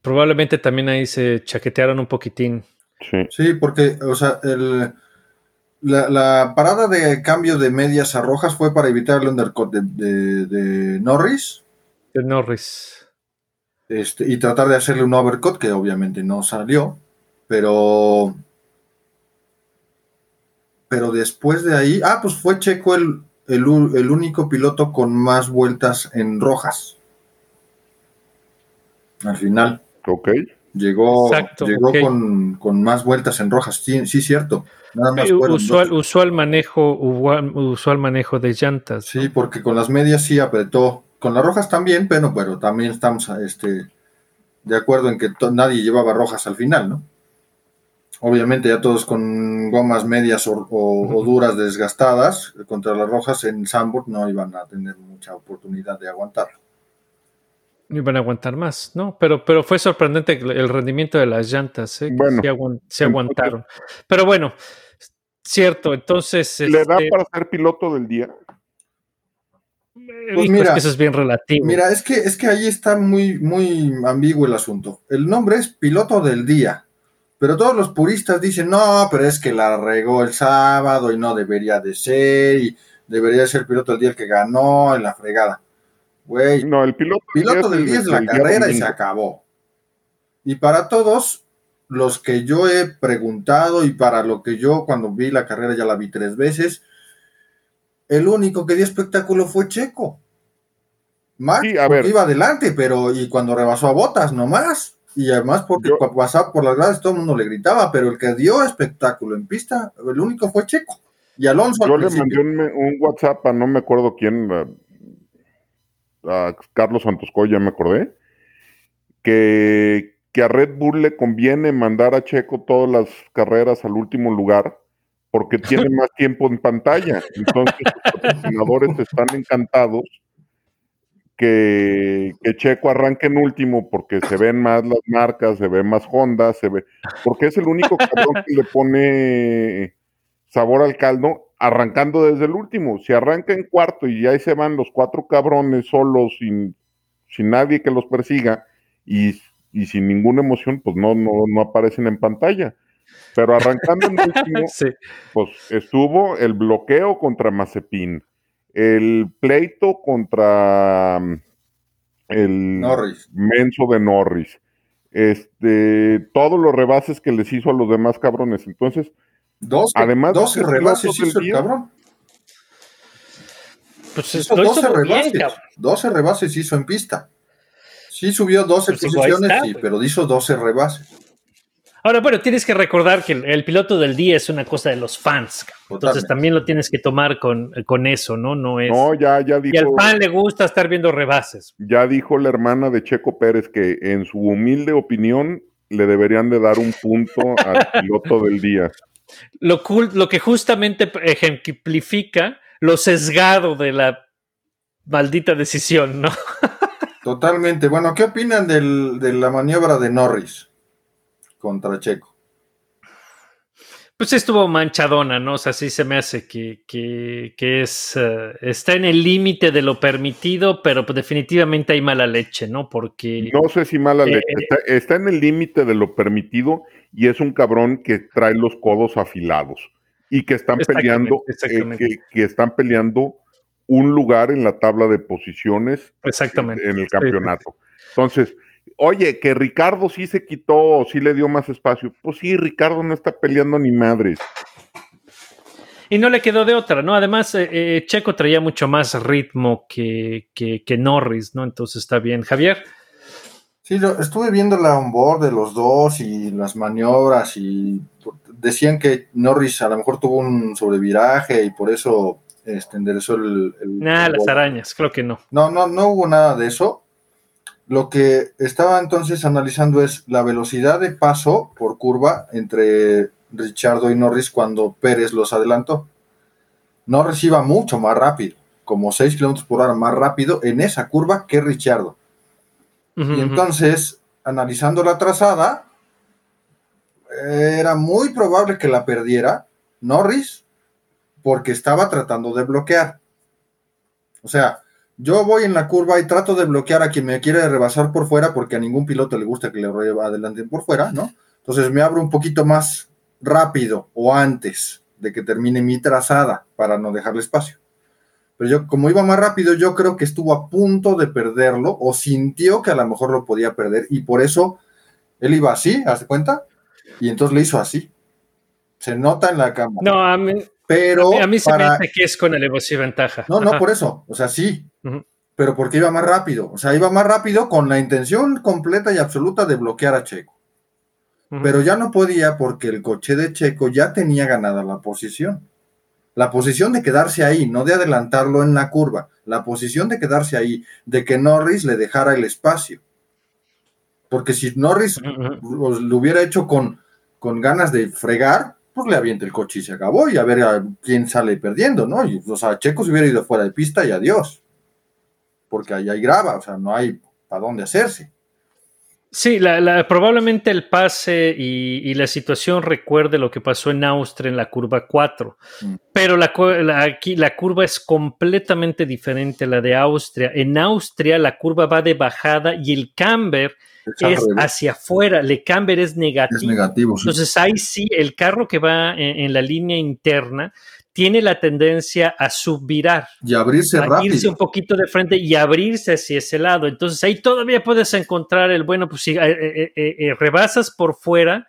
Probablemente también ahí se chaquetearon un poquitín. Sí. Sí, porque, o sea, el, La, la parada de cambio de medias a rojas fue para evitar el undercut de, de- de Norris De Norris. este, y tratar de hacerle un overcut que obviamente no salió, pero pero después de ahí, ah, pues fue Checo el, el, el único piloto con más vueltas en rojas. Al final Ok. Llegó, Exacto, llegó con, con más vueltas en rojas, sí, sí cierto. Nada más Usual, usual manejo, usual, manejo de llantas. Sí, porque con las medias sí apretó. Con las rojas también, pero, pero también estamos este, de acuerdo en que nadie llevaba rojas al final, ¿no? Obviamente ya todos con gomas medias o, o- o duras desgastadas contra las rojas en Sandburg no iban a tener mucha oportunidad de aguantar. No iban a aguantar más, ¿no? Pero, pero fue sorprendente el rendimiento de las llantas, ¿eh? Que Bueno, entonces- aguantaron. Pero bueno, cierto, entonces. ¿Le da este, para ser piloto del día? Pues mira, es que eso es bien relativo. Mira, es que, es que ahí está muy, muy ambiguo el asunto. El nombre es piloto del día, pero todos los puristas dicen, no, pero es que la regó el sábado y no debería de ser, y debería ser piloto del día el que ganó en la fregada. Güey, No, el piloto, piloto del día es la carrera y se acabó. Y para todos los que yo he preguntado y para lo que yo cuando vi la carrera ya la vi tres veces, el único que dio espectáculo fue Checo. Max Sí, a porque ver. iba adelante, pero y cuando rebasó a Botas nomás. Y además porque Yo- pa- pasaba por las gradas todo el mundo le gritaba, pero el que dio espectáculo en pista, el único fue Checo. Y Alonso al Yo le mandé un, un WhatsApp a no me acuerdo quién, a, Carlos Santoscoy, ya me acordé, que, que a Red Bull le conviene mandar a Checo todas las carreras al último lugar porque tiene más tiempo en pantalla. Entonces los patrocinadores <laughs> están encantados que, que Checo arranque en último porque se ven más las marcas, se ve más Honda, se ve, porque es el único <laughs> cabrón que le pone sabor al caldo arrancando desde el último. Si arranca en cuarto y ahí se van los cuatro cabrones solos sin, sin nadie que los persiga y, y sin ninguna emoción, pues no, no, no aparecen en pantalla. Pero arrancando en último, <laughs> Sí. pues estuvo el bloqueo contra Mazepin, el pleito contra mm, el Norris. menso de Norris, este, todos los rebases que les hizo a los demás cabrones. Entonces, 12, Además de 12 ser rebases hizo el cabrón. Pues Hizo lo hizo 12 muy bien, rebases. cabrón. 12 rebases hizo en pista. Sí subió 12 Pues posiciones, está, sí, pero hizo 12 rebases. Ahora, bueno, tienes que recordar que el, el piloto del día es una cosa de los fans. Entonces también lo tienes que tomar con, con eso, ¿no? No es. no, ya, ya y al dijo, fan le gusta estar viendo rebases. ya dijo la hermana de Checo Pérez que en su humilde opinión le deberían de dar un punto al <laughs> piloto del día. Lo, cool, lo que justamente ejemplifica lo sesgado de la maldita decisión, ¿no? <laughs> Totalmente. Bueno, ¿qué opinan del- de la maniobra de Norris contra Checo? Pues estuvo manchadona, ¿no? O sea, sí se me hace que, que, que es, eh, está en el límite de lo permitido, pero pues definitivamente hay mala leche, ¿no? Porque No sé si mala Eh, leche. Está, está en el límite de lo permitido y es un cabrón que trae los codos afilados y que están Exactamente, peleando, eh, exactamente. que, que están peleando un lugar en la tabla de posiciones exactamente. en el campeonato. Entonces, oye, que Ricardo sí se quitó, sí le dio más espacio. Pues sí, Ricardo no está peleando ni madres. Y no le quedó de otra, ¿no? Además, eh, eh, Checo traía mucho más ritmo que, que, que Norris, ¿no? Entonces está bien. Javier, Sí, lo- estuve viendo la onboard de los dos y las maniobras y decían que Norris a lo mejor tuvo un sobreviraje y por eso este, enderezó el... el- nada, el las arañas, creo que no. No, no, no hubo nada de eso. Lo que estaba entonces analizando es la velocidad de paso por curva entre Richardo y Norris cuando Pérez los adelantó. Norris iba mucho más rápido, como 6 kilómetros por hora más rápido en esa curva que Richardo. Y entonces, analizando la trazada, era muy probable que la perdiera Norris porque estaba tratando de bloquear. O sea, yo voy en la curva y trato de bloquear a quien me quiere rebasar por fuera porque a ningún piloto le gusta que le adelanten por fuera, ¿no? Entonces me abro un poquito más rápido o antes de que termine mi trazada para no dejarle espacio. Pero yo, como iba más rápido, yo creo que estuvo a punto de perderlo o sintió que a lo mejor lo podía perder y por eso él iba así, ¿hace cuenta? Y entonces le hizo así. Se nota en la cámara. No, a mí, pero a mí, a mí se para- me hace que es con alevosía y ventaja. No, no por eso. O sea, sí. Pero porque iba más rápido. O sea, iba más rápido con la intención completa y absoluta de bloquear a Checo. Pero ya no podía porque el coche de Checo ya tenía ganada la posición. La posición de quedarse ahí, no de adelantarlo en la curva. La posición de quedarse ahí, de que Norris le dejara el espacio. Porque si Norris pues, lo hubiera hecho con, con ganas de fregar, pues le avienta el coche y se acabó y a ver a quién sale perdiendo, ¿no? Y, o sea, Checo se hubiera ido fuera de pista y adiós. Porque ahí hay grava, o sea, no hay para dónde hacerse. Sí, la- la- probablemente el pase y, y la situación recuerde lo que pasó en Austria en la curva 4, Mm. pero la, cu- la- aquí la curva es completamente diferente a la de Austria. En Austria la curva va de bajada y el camber Es, es hacia afuera, el camber es es negativo. negativo. sí. Entonces ahí sí, el carro que va en, en la línea interna tiene la tendencia a subvirar y abrirse a irse rápido. un poquito de frente y abrirse hacia ese lado. Entonces ahí todavía puedes encontrar el bueno, pues si eh, eh, eh, eh, rebasas por fuera,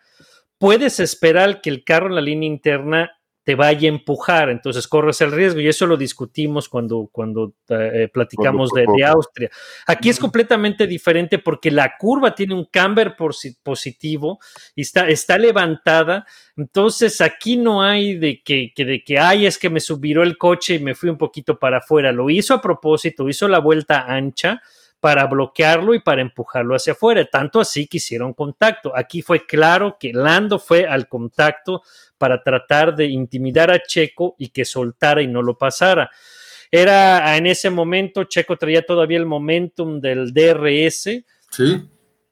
puedes esperar que el carro en la línea interna te vaya a empujar, entonces corres el riesgo y eso lo discutimos cuando, cuando eh, platicamos de, de Austria. Aquí es completamente diferente porque la curva tiene un camber posi- positivo y está, está levantada, entonces aquí no hay de que, que de que, ay, es que me subiró el coche y me fui un poquito para afuera, lo hizo a propósito, hizo la vuelta ancha para bloquearlo y para empujarlo hacia afuera, tanto así que hicieron contacto. Aquí fue claro que Lando fue al contacto para tratar de intimidar a Checo y que soltara y no lo pasara. Era en ese momento, Checo traía todavía el momentum del DRS, Sí,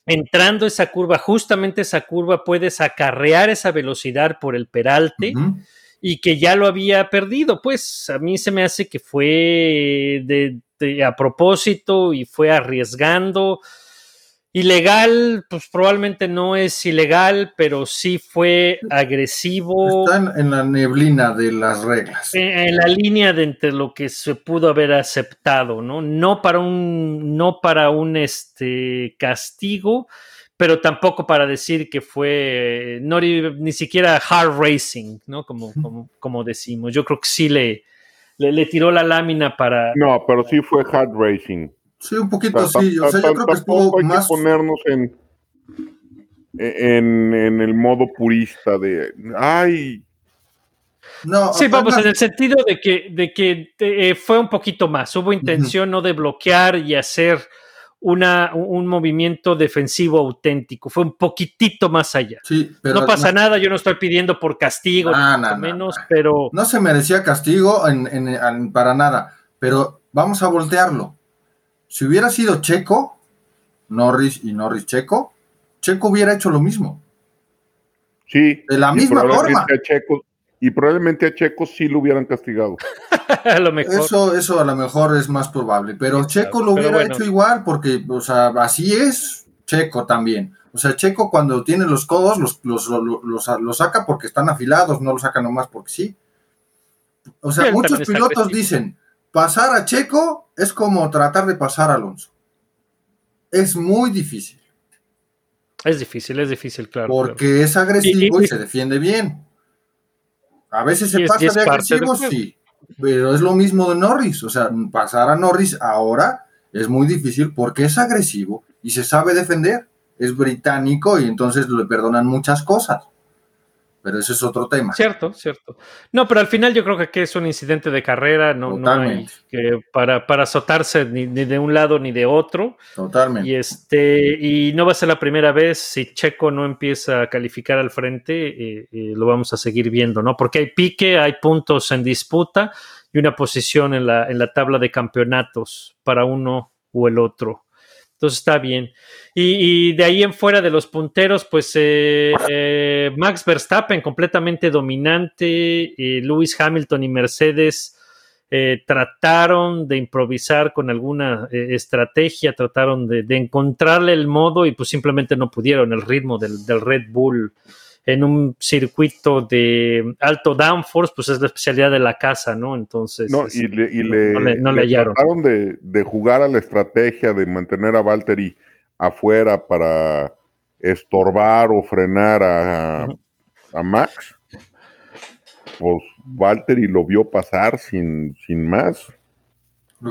entrando esa curva, justamente esa curva puedes acarrear esa velocidad por el peralte y que ya lo había perdido. Pues a mí se me hace que fue de, de- a propósito y fue arriesgando. Ilegal, pues probablemente no es ilegal, pero sí fue agresivo Está en, en la neblina de las reglas. en, en la línea de entre lo que se pudo haber aceptado, ¿no? No para un, no para un este castigo, pero tampoco para decir que fue no ni, ni siquiera hard racing, ¿no? Como, como, como decimos. Yo creo que sí le, le, le tiró la lámina para. No, pero sí fue hard racing. Sí, un poquito sí. O sea, yo creo que estuvo hay que más. ponernos en, en, en el modo purista de, ay, No, Sí, vamos, en el sentido de que, de que eh, fue un poquito más. Hubo intención no de bloquear y hacer una, un movimiento defensivo auténtico. Fue un poquitito más allá. sí, pero no pasa nada, yo no estoy pidiendo por castigo, no, menos, no. pero No se merecía castigo en- en- en- para nada, pero vamos a voltearlo. Si hubiera sido Checo, Norris y Norris Checo, Checo hubiera hecho lo mismo. sí. De la misma forma. Checo- y probablemente a Checo sí lo hubieran castigado. <laughs> a lo mejor. Eso, eso a lo mejor es más probable, pero Sí, Checo lo hubiera bueno. hecho igual, porque, o sea, así es Checo también. O sea, Checo cuando tiene los codos los, los, los, los- los saca porque están afilados, no los saca nomás porque sí. O sea, Sí, muchos pilotos dicen, pasar a Checo es como tratar de pasar a Alonso. Es muy difícil, Es difícil, es difícil, claro. claro. porque es agresivo Y- y, y- se defiende bien. A veces se pasa de agresivo, sí, pero es lo mismo de Norris. O sea, pasar a Norris ahora es muy difícil porque es agresivo y se sabe defender. Es británico y entonces le perdonan muchas cosas. Pero ese es otro tema. Cierto, cierto. No, pero al final yo creo que aquí es un incidente de carrera, no, no hay Totalmente. que para, para azotarse ni, ni de un lado ni de otro. Totalmente. Y este, y no va a ser la primera vez si Checo no empieza a calificar al frente, eh, eh, lo vamos a seguir viendo, ¿no? Porque hay pique, hay puntos en disputa y una posición en la, en la tabla de campeonatos para uno o el otro. Entonces está bien. Y, de ahí en fuera de los punteros, pues eh, eh, Max Verstappen completamente dominante, eh, Lewis Hamilton y Mercedes eh, trataron de improvisar con alguna eh, estrategia, trataron de, encontrarle el modo y pues simplemente no pudieron. El ritmo del Red Bull en un circuito de alto downforce, pues es la especialidad de la casa, ¿no? Entonces, No, es- y le, y no le, no le le hallaron. trataron de, de jugar a la estrategia de mantener a Valtteri afuera para estorbar o frenar a, a Max. Pues Valtteri lo vio pasar sin, sin más.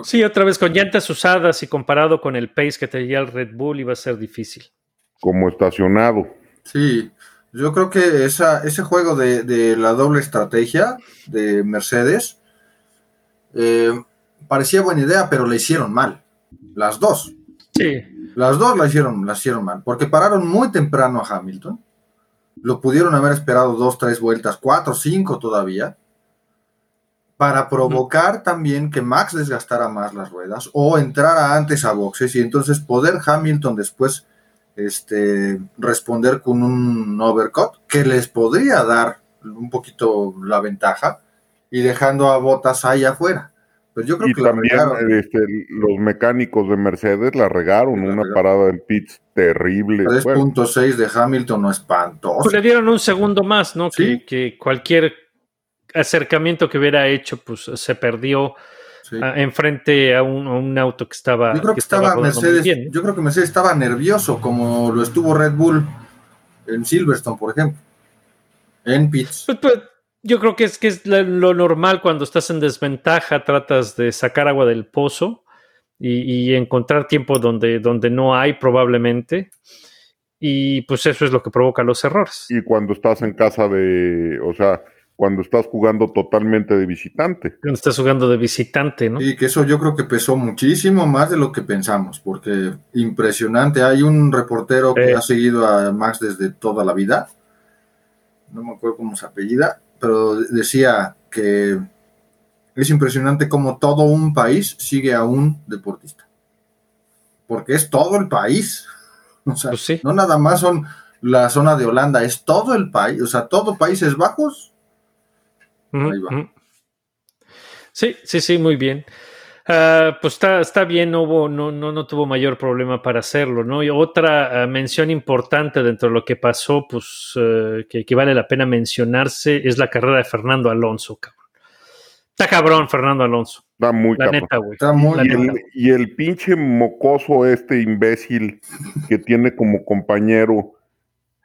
Sí, otra vez con llantas usadas y comparado con el pace que tenía el Red Bull iba a ser difícil. como estacionado. Sí, yo creo que esa, ese juego de, de la doble estrategia de Mercedes eh, parecía buena idea, pero la hicieron mal. Las dos. Sí, Las dos la hicieron, la hicieron mal, porque pararon muy temprano a Hamilton. Lo pudieron haber esperado dos, tres vueltas, cuatro, cinco todavía, para provocar también que Max desgastara más las ruedas o entrara antes a boxes y entonces poder Hamilton después este, responder con un overcut que les podría dar un poquito la ventaja y dejando a Botas ahí afuera. Pero yo creo Y que la también regaron. este, los mecánicos de Mercedes la regaron, La una regaron. parada en pits terrible. Bueno, 3.6 de Hamilton no espantoso. pues le dieron un segundo más, ¿no? Sí. Que, que cualquier acercamiento que hubiera hecho, pues se perdió Sí. ah, enfrente a un, a un auto que estaba. Yo creo que estaba Mercedes, yo creo que Mercedes estaba nervioso, como lo estuvo Red Bull en Silverstone, por ejemplo. En pits. Pues, pues, yo creo que es que es lo normal cuando estás en desventaja, tratas de sacar agua del pozo y, y encontrar tiempo donde, donde no hay probablemente. Y pues eso es lo que provoca los errores. y cuando estás en casa de, o sea, cuando estás jugando totalmente de visitante. Cuando estás jugando de visitante, ¿no? Y que eso yo creo que pesó muchísimo más de lo que pensamos, porque impresionante. Hay un reportero que Eh. ha seguido a Max desde toda la vida, no me acuerdo cómo se apellida, pero decía que es impresionante cómo todo un país sigue a un deportista. Porque es todo el país. <laughs> O sea, Pues sí. no nada más son la zona de Holanda, es todo el país, o sea, todo Países Bajos. Ahí va. Sí, sí, sí, muy bien. Ah, pues está, está bien, no, hubo, no, no, no tuvo mayor problema para hacerlo, ¿no? Y otra ah, mención importante dentro de lo que pasó, pues eh, que, que vale la pena mencionarse, es la carrera de Fernando Alonso, cabrón. Está cabrón, Fernando Alonso. Está muy La cabrón. neta, güey. Está muy La Y neta. el, y el pinche mocoso este imbécil que tiene como compañero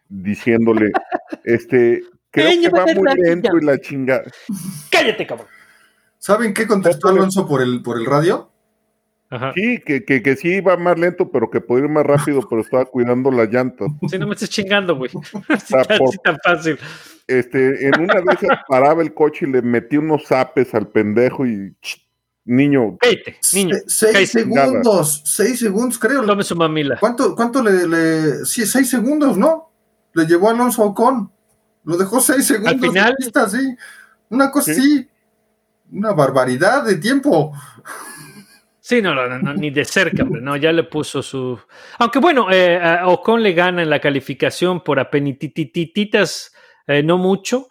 diciéndole, este, creo que va muy lento y la chinga. Cállate, cabrón. ¿Saben qué contestó Alonso por el, por el radio? Ajá. Sí, que, que, que sí iba más lento, pero que podía ir más rápido, pero estaba cuidando las llantas. Si no me estés chingando, güey. <laughs> Tan fácil. Este, en una de esas paraba el coche y le metí unos zapes al pendejo y ch, niño, Cállate, niño. Se- seis cállate. segundos, seis segundos, creo. Tome su mamila. ¿Cuánto, cuánto le, le- Sí, seis segundos, ¿no? Le llevó Alonso a Ocon. Lo dejó seis segundos. en final? pista, sí. Una cosa Sí. Una barbaridad de tiempo. Sí, no, no, no, ni de cerca, hombre, no, ya le puso su... Aunque bueno, eh, a Ocon le gana en la calificación por apenititititas, eh, no mucho,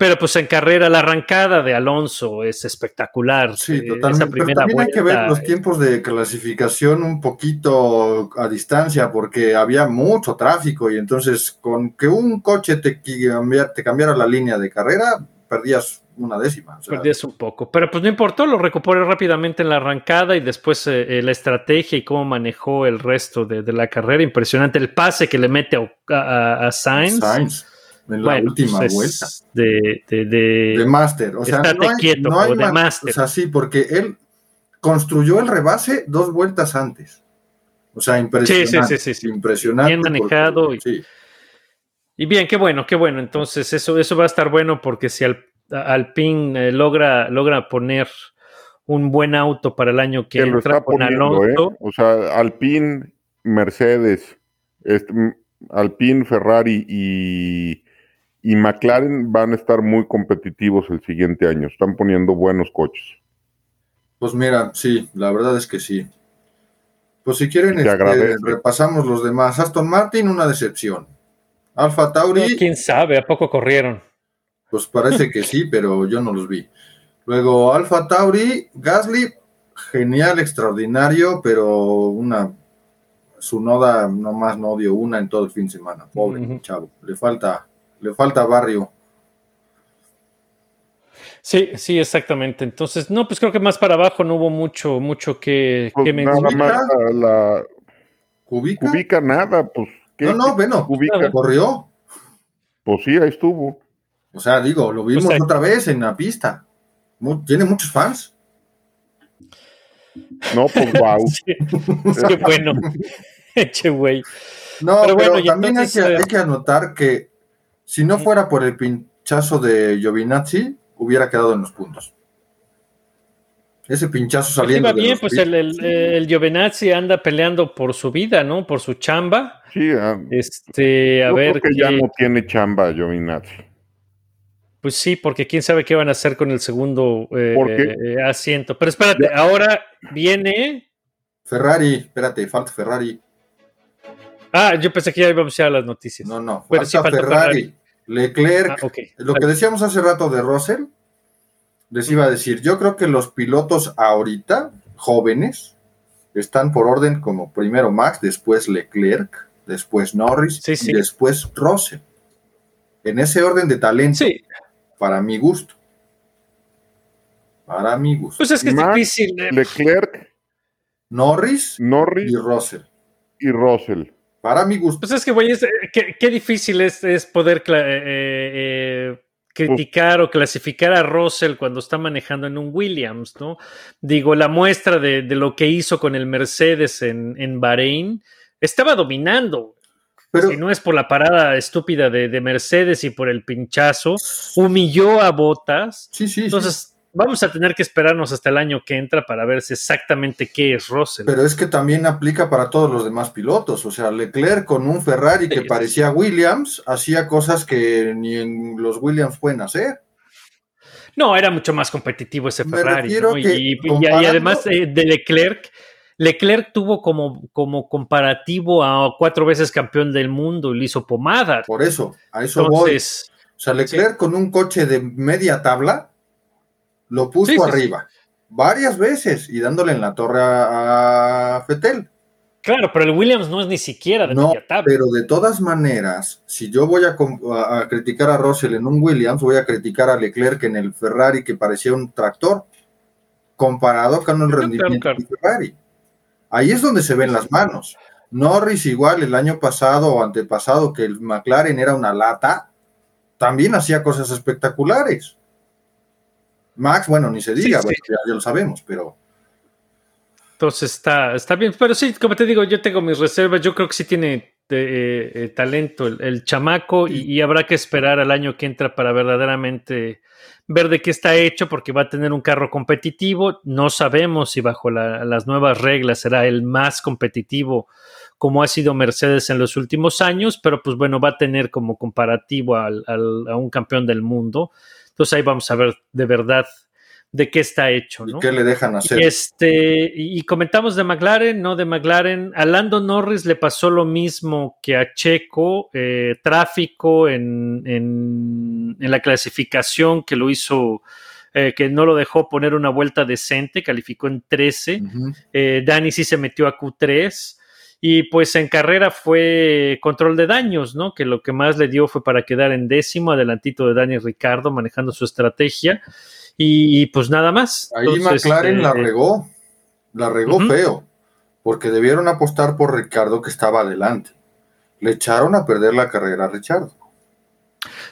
pero pues en carrera la arrancada de Alonso es espectacular. Sí, eh, totalmente. Esa Pero también hay que ver los tiempos de clasificación un poquito a distancia, porque había mucho tráfico y entonces con que un coche te, cambiara, te cambiara la línea de carrera, perdías una décima. o sea, Perdías un poco, pero pues no importó, lo recuperó rápidamente en la arrancada y después eh, eh, la estrategia y cómo manejó el resto de, de la carrera. Impresionante el pase que le mete a, a- a Sainz. Sainz, en la Bueno, última pues, es vuelta. De, de, de- De Master. O sea, no hay, quieto, no hay de Master. O sea, sí, porque él construyó el rebase dos vueltas antes. O sea, impresionante. Sí, sí, sí, sí, sí. Impresionante. Bien manejado porque- y- sí. Y bien, qué bueno, qué bueno. Entonces, eso, eso va a estar bueno porque si Al, Alpine eh, logra, logra poner un buen auto para el año que que lo entra está con poniendo, ¿eh? Alonso, O sea, Alpine, Mercedes, este, Alpine, Ferrari y, y McLaren van a estar muy competitivos el siguiente año. Están poniendo buenos coches. Pues mira, sí, la verdad es que sí. Pues si quieren, Te este, repasamos los demás. Aston Martin, una decepción. Alfa Tauri, quién sabe, ¿a poco corrieron? pues parece que sí, pero yo no los vi. Luego Alfa Tauri, Gasly, genial, extraordinario, pero una su noda nomás no dio una en todo el fin de semana. Pobre chavo, le falta le falta barrio. Sí, sí, exactamente. Entonces, no, pues creo que más para abajo no hubo mucho, mucho que, Pues que nada mencionar. más la, la- ¿Cubica? Nada, pues. ¿qué- No, no, bueno, Kubica? corrió. Pues sí, ahí estuvo. O sea, digo, lo vimos O sea- otra vez en la pista. Tiene muchos fans. No, pues <laughs> wow. Sí, qué bueno. <laughs> <laughs> Che, güey. No, Pero pero, bueno, también hay, que, eh, hay que anotar que si no fuera por el pinchazo de Giovinazzi, hubiera quedado en los puntos. Ese pinchazo saliendo Iba de bien, pues el, el, el Giovinazzi anda peleando por su vida, ¿no? Por su chamba. Sí, ah, Este, a yo ver. creo que ya no tiene chamba Giovinazzi. Pues sí, porque quién sabe qué van a hacer con el segundo eh, eh, asiento. Pero espérate, ahora viene. Ferrari, espérate, falta Ferrari. Ah, yo pensé que ya íbamos a las noticias. No, no, Bueno, falta sí, falta Ferrari. Leclerc, Ah, lo que decíamos hace rato de Russell, les iba a decir, yo creo que los pilotos ahorita, jóvenes, están por orden como primero Max, después Leclerc, después Norris Sí, sí. y después Russell. En ese orden de talento, Sí, para mi gusto. Para mi gusto. pues es que es difícil. eh. Leclerc, Norris Norris y Russell. y Russell. Para mi gusto. Pues es que, güey, eh, qué, qué difícil es, es poder eh, eh, criticar o clasificar a Russell cuando está manejando en un Williams, ¿no? Digo, la muestra de, de lo que hizo con el Mercedes en, en Bahrein, estaba dominando. Pero si no es por la parada estúpida de, de Mercedes y por el pinchazo, humilló a Botas. sí, sí, sí. Vamos a tener que esperarnos hasta el año que entra para ver exactamente qué es Russell. Pero es que también aplica para todos los demás pilotos. O sea, Leclerc con un Ferrari que Sí. parecía Williams, hacía cosas que ni en los Williams pueden hacer. No, era mucho más competitivo ese Me Ferrari. ¿no? Y, que y- y comparando- además eh, de Leclerc, Leclerc tuvo como, como comparativo a cuatro veces campeón del mundo y le hizo pomada. Por eso, a eso voy. Entonces, O sea, Leclerc con un coche de media tabla lo puso Sí, sí, sí. arriba varias veces y dándole en la torre a, Fettel. claro, pero el Williams no es ni siquiera de No, pero de todas maneras, si yo voy a, criticar a Russell en un Williams, voy a criticar a Leclerc en el Ferrari que parecía un tractor, comparado con el Claro, rendimiento claro. del Ferrari. Ahí es donde se ven las manos. Norris igual el año pasado o antepasado que el McLaren era una lata, también hacía cosas espectaculares. Max, bueno, ni se diga, Sí, ya, ya lo sabemos, pero Entonces está, está bien. Pero sí, como te digo, yo tengo mis reservas. Yo creo que sí tiene eh, eh, talento el, el chamaco y, y habrá que esperar al año que entra para verdaderamente ver de qué está hecho porque va a tener un carro competitivo. No sabemos si bajo la- las nuevas reglas será el más competitivo como ha sido Mercedes en los últimos años, pero pues bueno, va a tener como comparativo al- al- a un campeón del mundo. Entonces ahí vamos a ver de verdad de qué está hecho, ¿y ¿no? qué le dejan hacer? Y este, y y comentamos de McLaren, no de McLaren. A Lando Norris le pasó lo mismo que a Checo, eh, tráfico en, en- en la clasificación que lo hizo, eh, que no lo dejó poner una vuelta decente, calificó en 13. Ujú. Eh, Dani sí se metió a Q3. Y pues en carrera fue control de daños, ¿no? Que lo que más le dio fue para quedar en décimo, adelantito de Dani Ricardo, manejando su estrategia. Y, pues nada más. Ahí Entonces, McLaren la eh, regó, la regó feo, porque debieron apostar por Ricardo que estaba adelante. Le echaron a perder la carrera a Ricardo.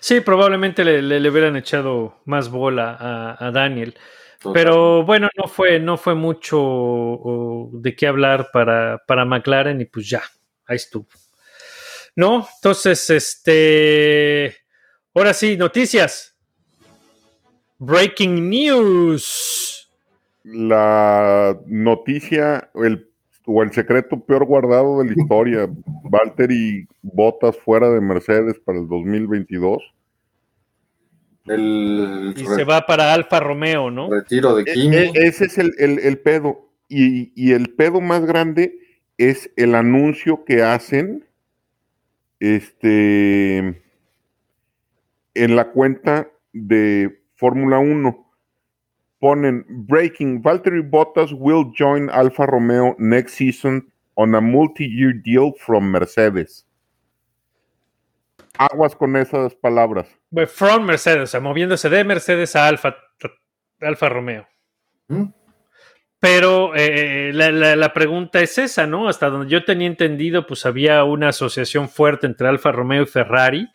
Sí, probablemente le, le- le hubieran echado más bola a, a Daniel. Pero bueno, no fue, no fue mucho o, de qué hablar para, para McLaren y pues ya, ahí estuvo. ¿No? Entonces, este. Ahora sí, noticias. Breaking news. La noticia el, o el secreto peor guardado de la historia, <laughs> Valtteri Botas fuera de Mercedes para el 2022. El Y re- se va para Alfa Romeo, ¿no? retiro de E- Kimi. e- ese es el, el- el pedo. Y, y el pedo más grande es el anuncio que hacen este, en la cuenta de Fórmula 1. Ponen Breaking, Valtteri Bottas will join Alfa Romeo next season on a multi-year deal from Mercedes. Aguas con esas palabras. From Mercedes, o sea, moviéndose de Mercedes a Alfa, Alfa Romeo. ¿Mm? Pero eh, la, la- la pregunta es esa, ¿no? Hasta donde yo tenía entendido, pues había una asociación fuerte entre Alfa Romeo y Ferrari,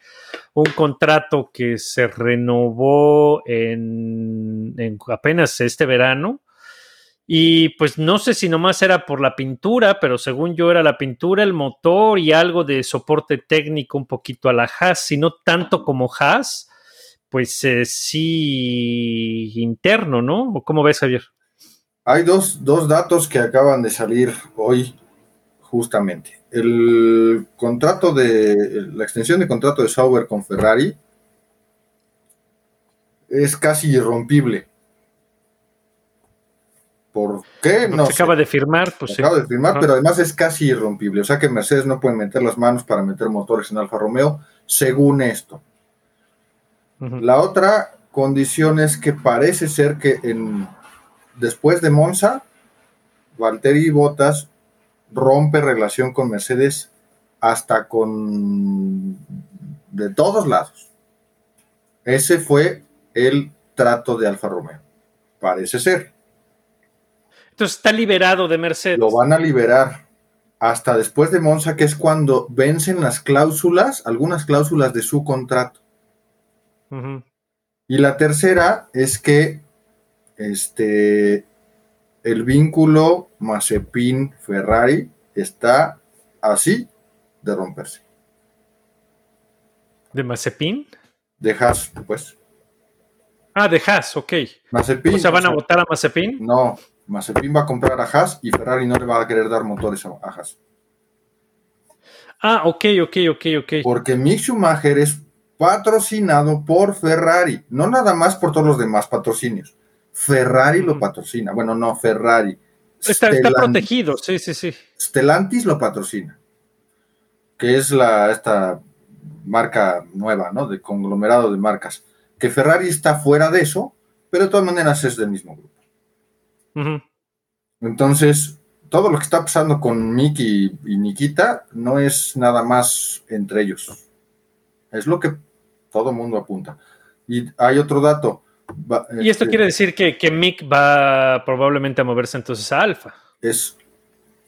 un contrato que se renovó en, en apenas este verano. Y pues no sé si nomás era por la pintura, pero según yo era la pintura, el motor y algo de soporte técnico un poquito a la Haas, si no tanto como Haas, pues eh, sí interno, ¿no? ¿O cómo ves, Javier? Hay dos, dos datos que acaban de salir hoy, justamente. El contrato de, la extensión de contrato de Sauber con Ferrari es casi irrompible. ¿Por qué? No que se sé. acaba de firmar, pues sí. Acabo de firmar, Ajá. pero además es casi irrompible. O sea que Mercedes no puede meter las manos para meter motores en Alfa Romeo, según esto. La otra condición es que parece ser que en, después de Monza, Valtteri Bottas rompe relación con Mercedes hasta con de todos lados. Ese fue el trato de Alfa Romeo. Parece ser. Entonces está liberado de Mercedes. Lo van a liberar hasta después de Monza, que es cuando vencen las cláusulas, algunas cláusulas de su contrato. Y la tercera es que este el vínculo Mazepin-Ferrari está así de romperse. ¿De Mazepin? De Haas, pues. Ah, de Haas, ok. Mazepin. O sea, ¿van a votar a Mazepin? No, Mazepin va a comprar a Haas y Ferrari no le va a querer dar motores a, a Haas. Ah, ok, ok, ok, ok. Porque Mick Schumacher es patrocinado por Ferrari, no nada más por todos los demás patrocinios. Ferrari lo patrocina. Bueno, no, Ferrari. Está, está protegido, sí, sí, sí. Stellantis lo patrocina, que es la esta marca nueva, ¿no? De conglomerado de marcas. Que Ferrari está fuera de eso, pero de todas maneras es del mismo grupo. Entonces, todo lo que está pasando con Mick y, Nikita no es nada más entre ellos. Es lo que todo mundo apunta. Y hay otro dato. Y esto este, quiere decir que, que Mick va probablemente a moverse entonces a Alfa. es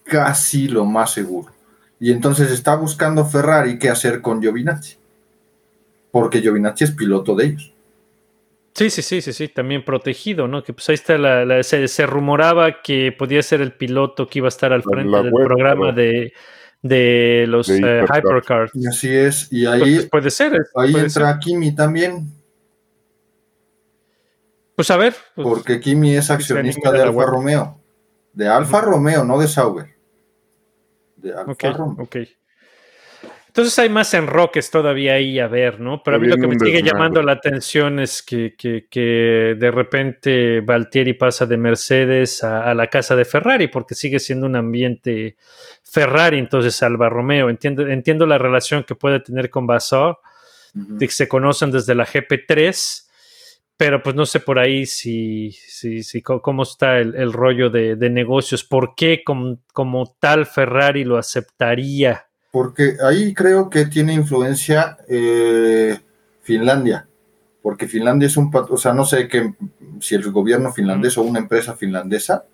casi lo más seguro. Y entonces está buscando Ferrari qué hacer con Giovinazzi. Porque Giovinazzi es piloto de ellos. Sí, sí, sí, sí, sí, también protegido, ¿no? Que pues ahí está la, la- se, se rumoraba que podía ser el piloto que iba a estar al frente la del web, programa de, de los De eh, Hypercars. Hypercars. Y así es. Y ahí, Entonces, puede ser. es- ahí puede entra ser. Kimi también. Pues a ver. pues, Porque Kimi es accionista de Alfa web. Romeo. De Alfa Romeo, no de Sauber. De Alfa Romeo. ok. Entonces hay más enroques todavía ahí a ver, ¿no? Pero a mí lo que me sigue llamando la atención es que, que- que de repente Valtieri pasa de Mercedes a, a la casa de Ferrari, porque sigue siendo un ambiente Ferrari, entonces Alba Romeo. Entiendo, entiendo la relación que puede tener con Basor, de que se conocen desde la GP3, pero pues no sé por ahí si, si, si cómo está el, el rollo de, de negocios, por qué com- como tal Ferrari lo aceptaría. Porque ahí creo que tiene influencia eh, Finlandia. Porque Finlandia es un, o sea, no sé que, si el gobierno finlandés o una empresa finlandesa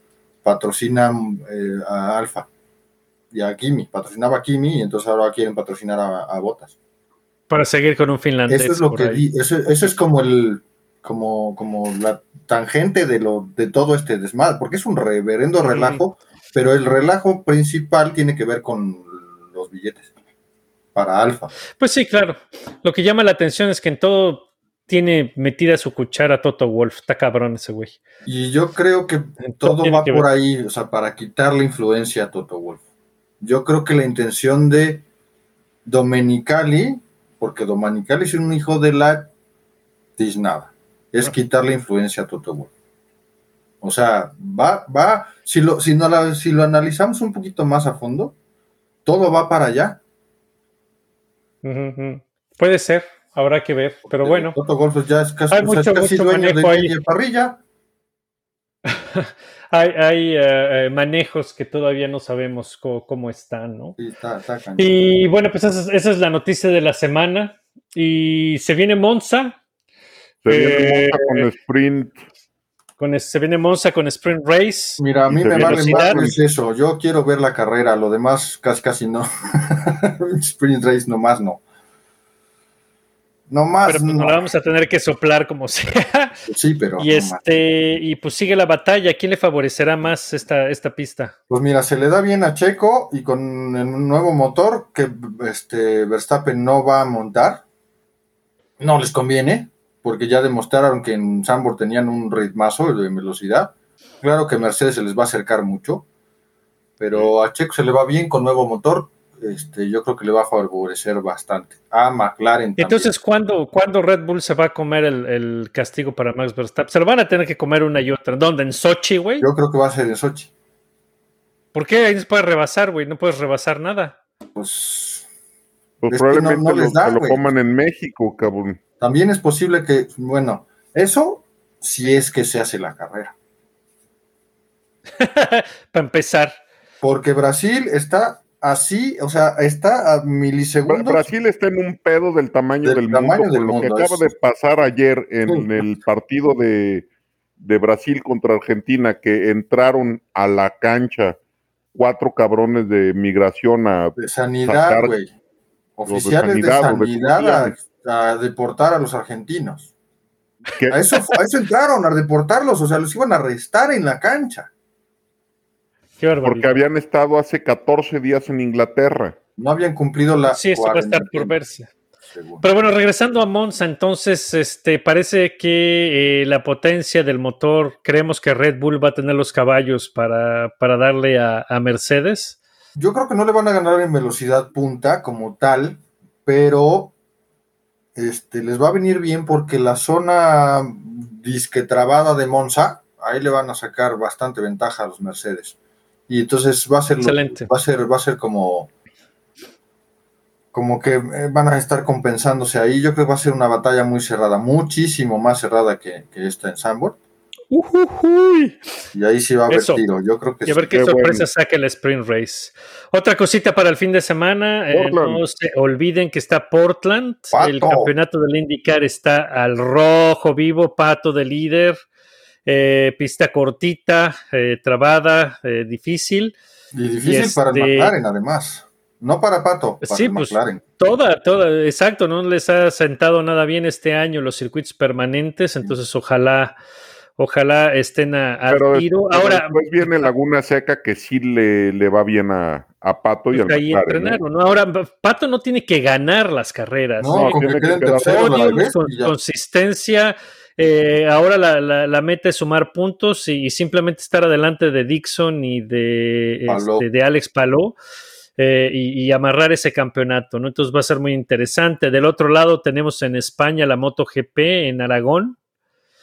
patrocina eh, a Alfa y a Kimi. Patrocinaba a Kimi y entonces ahora quieren patrocinar a, a Botas. Para seguir con un finlandés. Eso es lo que di- eso, eso es como el como, como la tangente de lo de todo este desmadre, porque es un reverendo relajo, pero el relajo principal tiene que ver con los billetes para Alfa. Pues sí, claro. Lo que llama la atención es que en todo tiene metida su cuchara Toto Wolf. Está cabrón ese güey. Y yo creo que En todo va que por ver. ahí, o sea, para quitar la influencia a Toto Wolf. Yo creo que la intención de Domenicali, porque Domenicali es un hijo de la tiznada, es Ah. quitar la influencia a Toto Wolf. O sea, va, va, si lo, si, no la- si lo analizamos un poquito más a fondo, todo va para allá. Puede ser, habrá que ver. Pero bueno, Toto Wolf ya es casi, Hay o sea, es mucho- casi mucho dueño de manejo ahí. Parrilla. <laughs> hay, hay, eh, eh, manejos que todavía no sabemos co- cómo, están, ¿no? Sí, está- está. Y bueno, pues esa es, esa es la noticia de la semana. y se viene Monza. Se viene Eh, Monza con sprint. Con, se viene Monza con Sprint Race. Mira, a mí me vale más eso. Yo quiero ver la carrera, lo demás casi casi no. <laughs> Sprint race nomás no. Nomás Pero pues no. nos la vamos a tener que soplar como <laughs> sea. Sí, pero y no este, y pues sigue la batalla. ¿Quién le favorecerá más esta, esta pista? Pues mira, se le da bien a Checo y con el nuevo motor que este Verstappen no va a montar. No les conviene, porque ya demostraron que en Sambor tenían un ritmazo de velocidad. Claro que Mercedes se les va a acercar mucho, pero a Checo se le va bien con nuevo motor. Este, yo creo que le va a favorecer bastante. A McLaren también. Entonces, ¿cuándo, ¿cuándo Red Bull se va a comer el, el castigo para Max Verstappen? Se lo van a tener que comer una y otra. ¿Dónde? ¿En Sochi, güey? Yo creo que va a ser en Sochi. ¿Por qué ahí no se puede rebasar, güey? No puedes rebasar nada. Pues Pues es que no- probablemente no les lo, da, se lo coman en México, cabrón. También es posible que, bueno, eso si es que se hace la carrera. <laughs> para empezar. Porque Brasil está así, o sea, está a milisegundos. Brasil está en un pedo del tamaño Del del, tamaño mundo, del con lo mundo, que acaba de pasar ayer en Sí. el partido de, de Brasil contra Argentina, que entraron a la cancha cuatro cabrones de migración a... de sanidad, güey. de Oficiales de sanidad de sanidad, comunidades. a, a deportar a los argentinos. A eso, a eso entraron, a deportarlos, o sea, los iban a arrestar en la cancha. Qué porque habían estado hace 14 días en Inglaterra. No habían cumplido la. Sí, esto va a estar por verse. según. Pero bueno, regresando a Monza, entonces, este, parece que eh, la potencia del motor, creemos que Red Bull va a tener los caballos para, para darle a, a Mercedes. Yo creo que no le van a ganar en velocidad punta como tal, pero este, les va a venir bien porque la zona disque trabada de Monza, ahí le van a sacar bastante ventaja a los Mercedes. Y entonces va a ser Excelente. va a ser, va a ser como como que eh, van a estar compensándose ahí. Yo creo que va a ser una batalla muy cerrada, muchísimo más cerrada que, que esta en Sambor. Y ahí sí va a haber Eso. tiro. Yo creo que Y a sí. ver qué Qué sorpresa bueno. saca el Sprint Race. Otra cosita para el fin de semana. eh, no se olviden que está Portland. Pato. El campeonato del IndyCar está al rojo vivo. Pato de líder. eh, pista cortita, eh, trabada, eh, difícil. Y difícil Y para el este- McLaren, además. No para Pato, para Sí, pues, McLaren. Toda, toda, exacto, no les ha sentado nada bien este año los circuitos permanentes, entonces ojalá, ojalá estén a, a Pero, tiro. pero Ahora, después viene Laguna Seca que sí le, le va bien a, a Pato y al pues, ahí McLaren, ¿eh? entrenaron, ¿no? Ahora, Pato no tiene que ganar las carreras. No, no, con que que vez ya. consistencia. eh, ahora la, la- la meta es sumar puntos y, y simplemente estar adelante de Dixon y de, este, de Alex Palou eh, y, y amarrar ese campeonato, ¿no? Entonces va a ser muy interesante. Del otro lado tenemos en España la MotoGP en Aragón.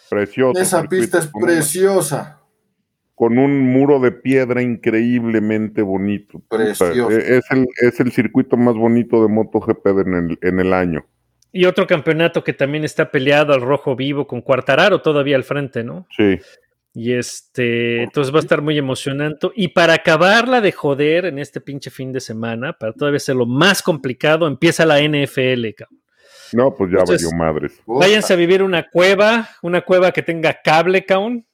Precioso. Esa pista es con una- preciosa. Con un muro de piedra increíblemente bonito. Precioso. eh, es, el, es el circuito más bonito de MotoGP en el, en el año. Y otro campeonato que también está peleado al rojo vivo con Cuartararo todavía al frente, ¿no? Sí. Y este, entonces va a estar muy emocionante. Y para acabarla de joder en este pinche fin de semana, para todavía hacerlo más complicado, empieza la NFL, cabrón. No, pues ya Entonces- valió madres. Váyanse a vivir una cueva, una cueva que tenga cable, cabrón,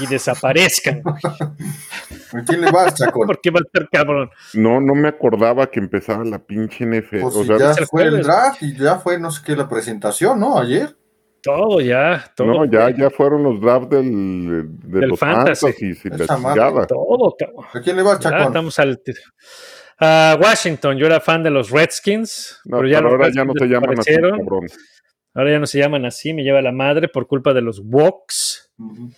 y <laughs> desaparezcan, güey, ¿A quién le vas, Chacón? <laughs> porque va a estar cabrón. No, no me acordaba que empezaba la pinche NFL. Pues o si sea, ya fue el draft y ya fue, no sé qué, la presentación, ¿no? Ayer. Todo ya, todo. no, ya, ya fueron los drafts del, de Del los fantasy. fantasies y la madre. chingada. Todo, cabrón. ¿A quién le vas, Ya Chacón? estamos al. A Washington, yo era fan de los Redskins, No, pero ya pero los ahora ya no Redskins se llaman así, cabrón. Ahora ya no se llaman así, me lleva la madre por culpa de los Woks. Ujú.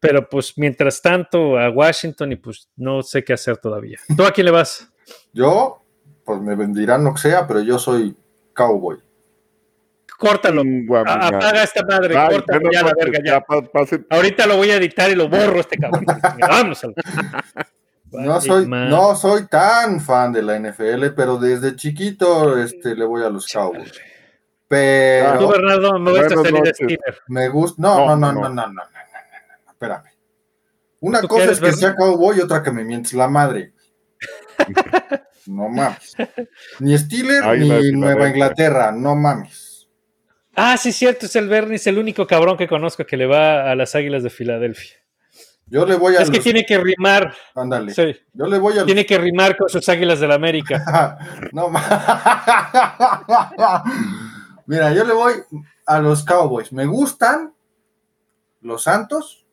Pero pues mientras tanto a Washington y pues no sé qué hacer todavía. ¿Tú a quién le vas? Yo, pues me vendirán lo que sea, pero yo soy cowboy. Córtalo. A- apaga esta madre, Ay, córtalo ya la verga ya. ya pa- pase- Ahorita lo voy a editar y lo borro este cabrón. <laughs> Vámonos. No soy, no soy tan fan de la NFL, pero desde chiquito este, le voy a los Cowboys. Tú, Pero Bernardo, salir de noches. Steeler. me gusta. No, no, No, no, no, no. no, no, no, no, no, no, espérame. Una ¿Tú cosa es que sea cowboy y otra que me mientes la madre. <laughs> No mames. Ni Steeler Águila de ni Nueva. Inglaterra, no mames. Ah, sí, cierto, es el Bernie, es el único cabrón que conozco que le va a las Águilas de Filadelfia. Yo le voy a Es que los- tiene que rimar, Ándale. sí, Yo le voy a los- tiene que rimar con sus Águilas de la América. <laughs> no <laughs> Mira, yo le voy a los Cowboys. Me gustan los Santos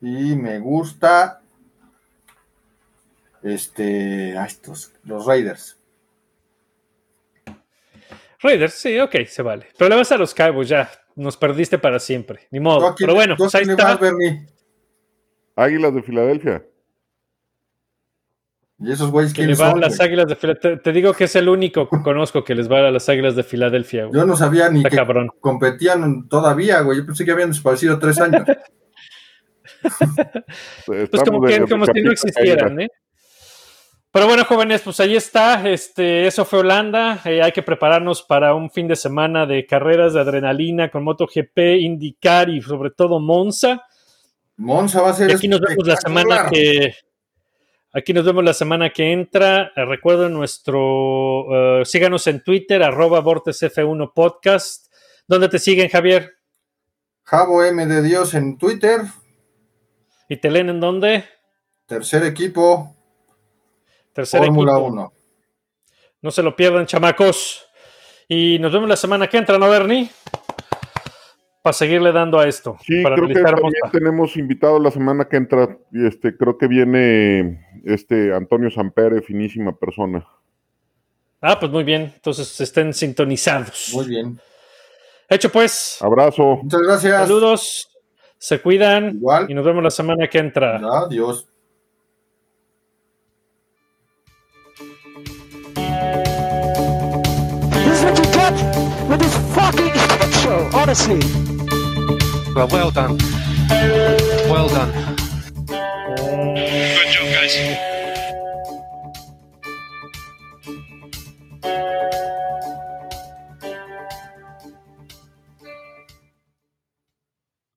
y me gusta este a estos los Raiders. Raiders, sí, ok, se vale. Pero le vas a los Cowboys, ya, nos perdiste para siempre, ni ¿Tú modo. Pero bueno, pues ahí está. Águilas de Filadelfia. Y esos güeyes Que le quiénes va a son, las güey? Águilas de Filadelfia. Te, te digo que es el único que conozco que les va a las Águilas de Filadelfia. güey. Yo no sabía ni Está que cabrón. competían todavía, güey. Yo pensé que habían desaparecido tres años. <laughs> Pues como, que, como si no existieran, ¿eh? Pero bueno, jóvenes, pues ahí está. Este, eso fue Holanda. Eh, hay que prepararnos para un fin de semana de carreras de adrenalina con MotoGP, IndyCar y sobre todo Monza. Monza va a ser Y aquí nos vemos la semana que. Aquí nos vemos la semana que entra. Eh, recuerden nuestro. eh, síganos en Twitter, arroba VortexF1 Podcast. ¿Dónde te siguen, Javier? Javo M de Dios en Twitter. ¿Y te leen en dónde? Tercer equipo, Tercer Fórmula equipo. 1. No se lo pierdan, chamacos. Y nos vemos la semana que entra, ¿no, Bernie? Para seguirle dando a esto. Sí, para creo que también tenemos invitado la semana que entra. y Este, creo que viene este Antonio Sampere, finísima persona. Ah, pues muy bien. Entonces estén sintonizados. Muy bien. Hecho pues. Abrazo. Muchas gracias. Saludos. Se cuidan. Igual. Y nos vemos la semana que entra. Adiós. up with this fucking shit show, honestly. Well, well done. Well done.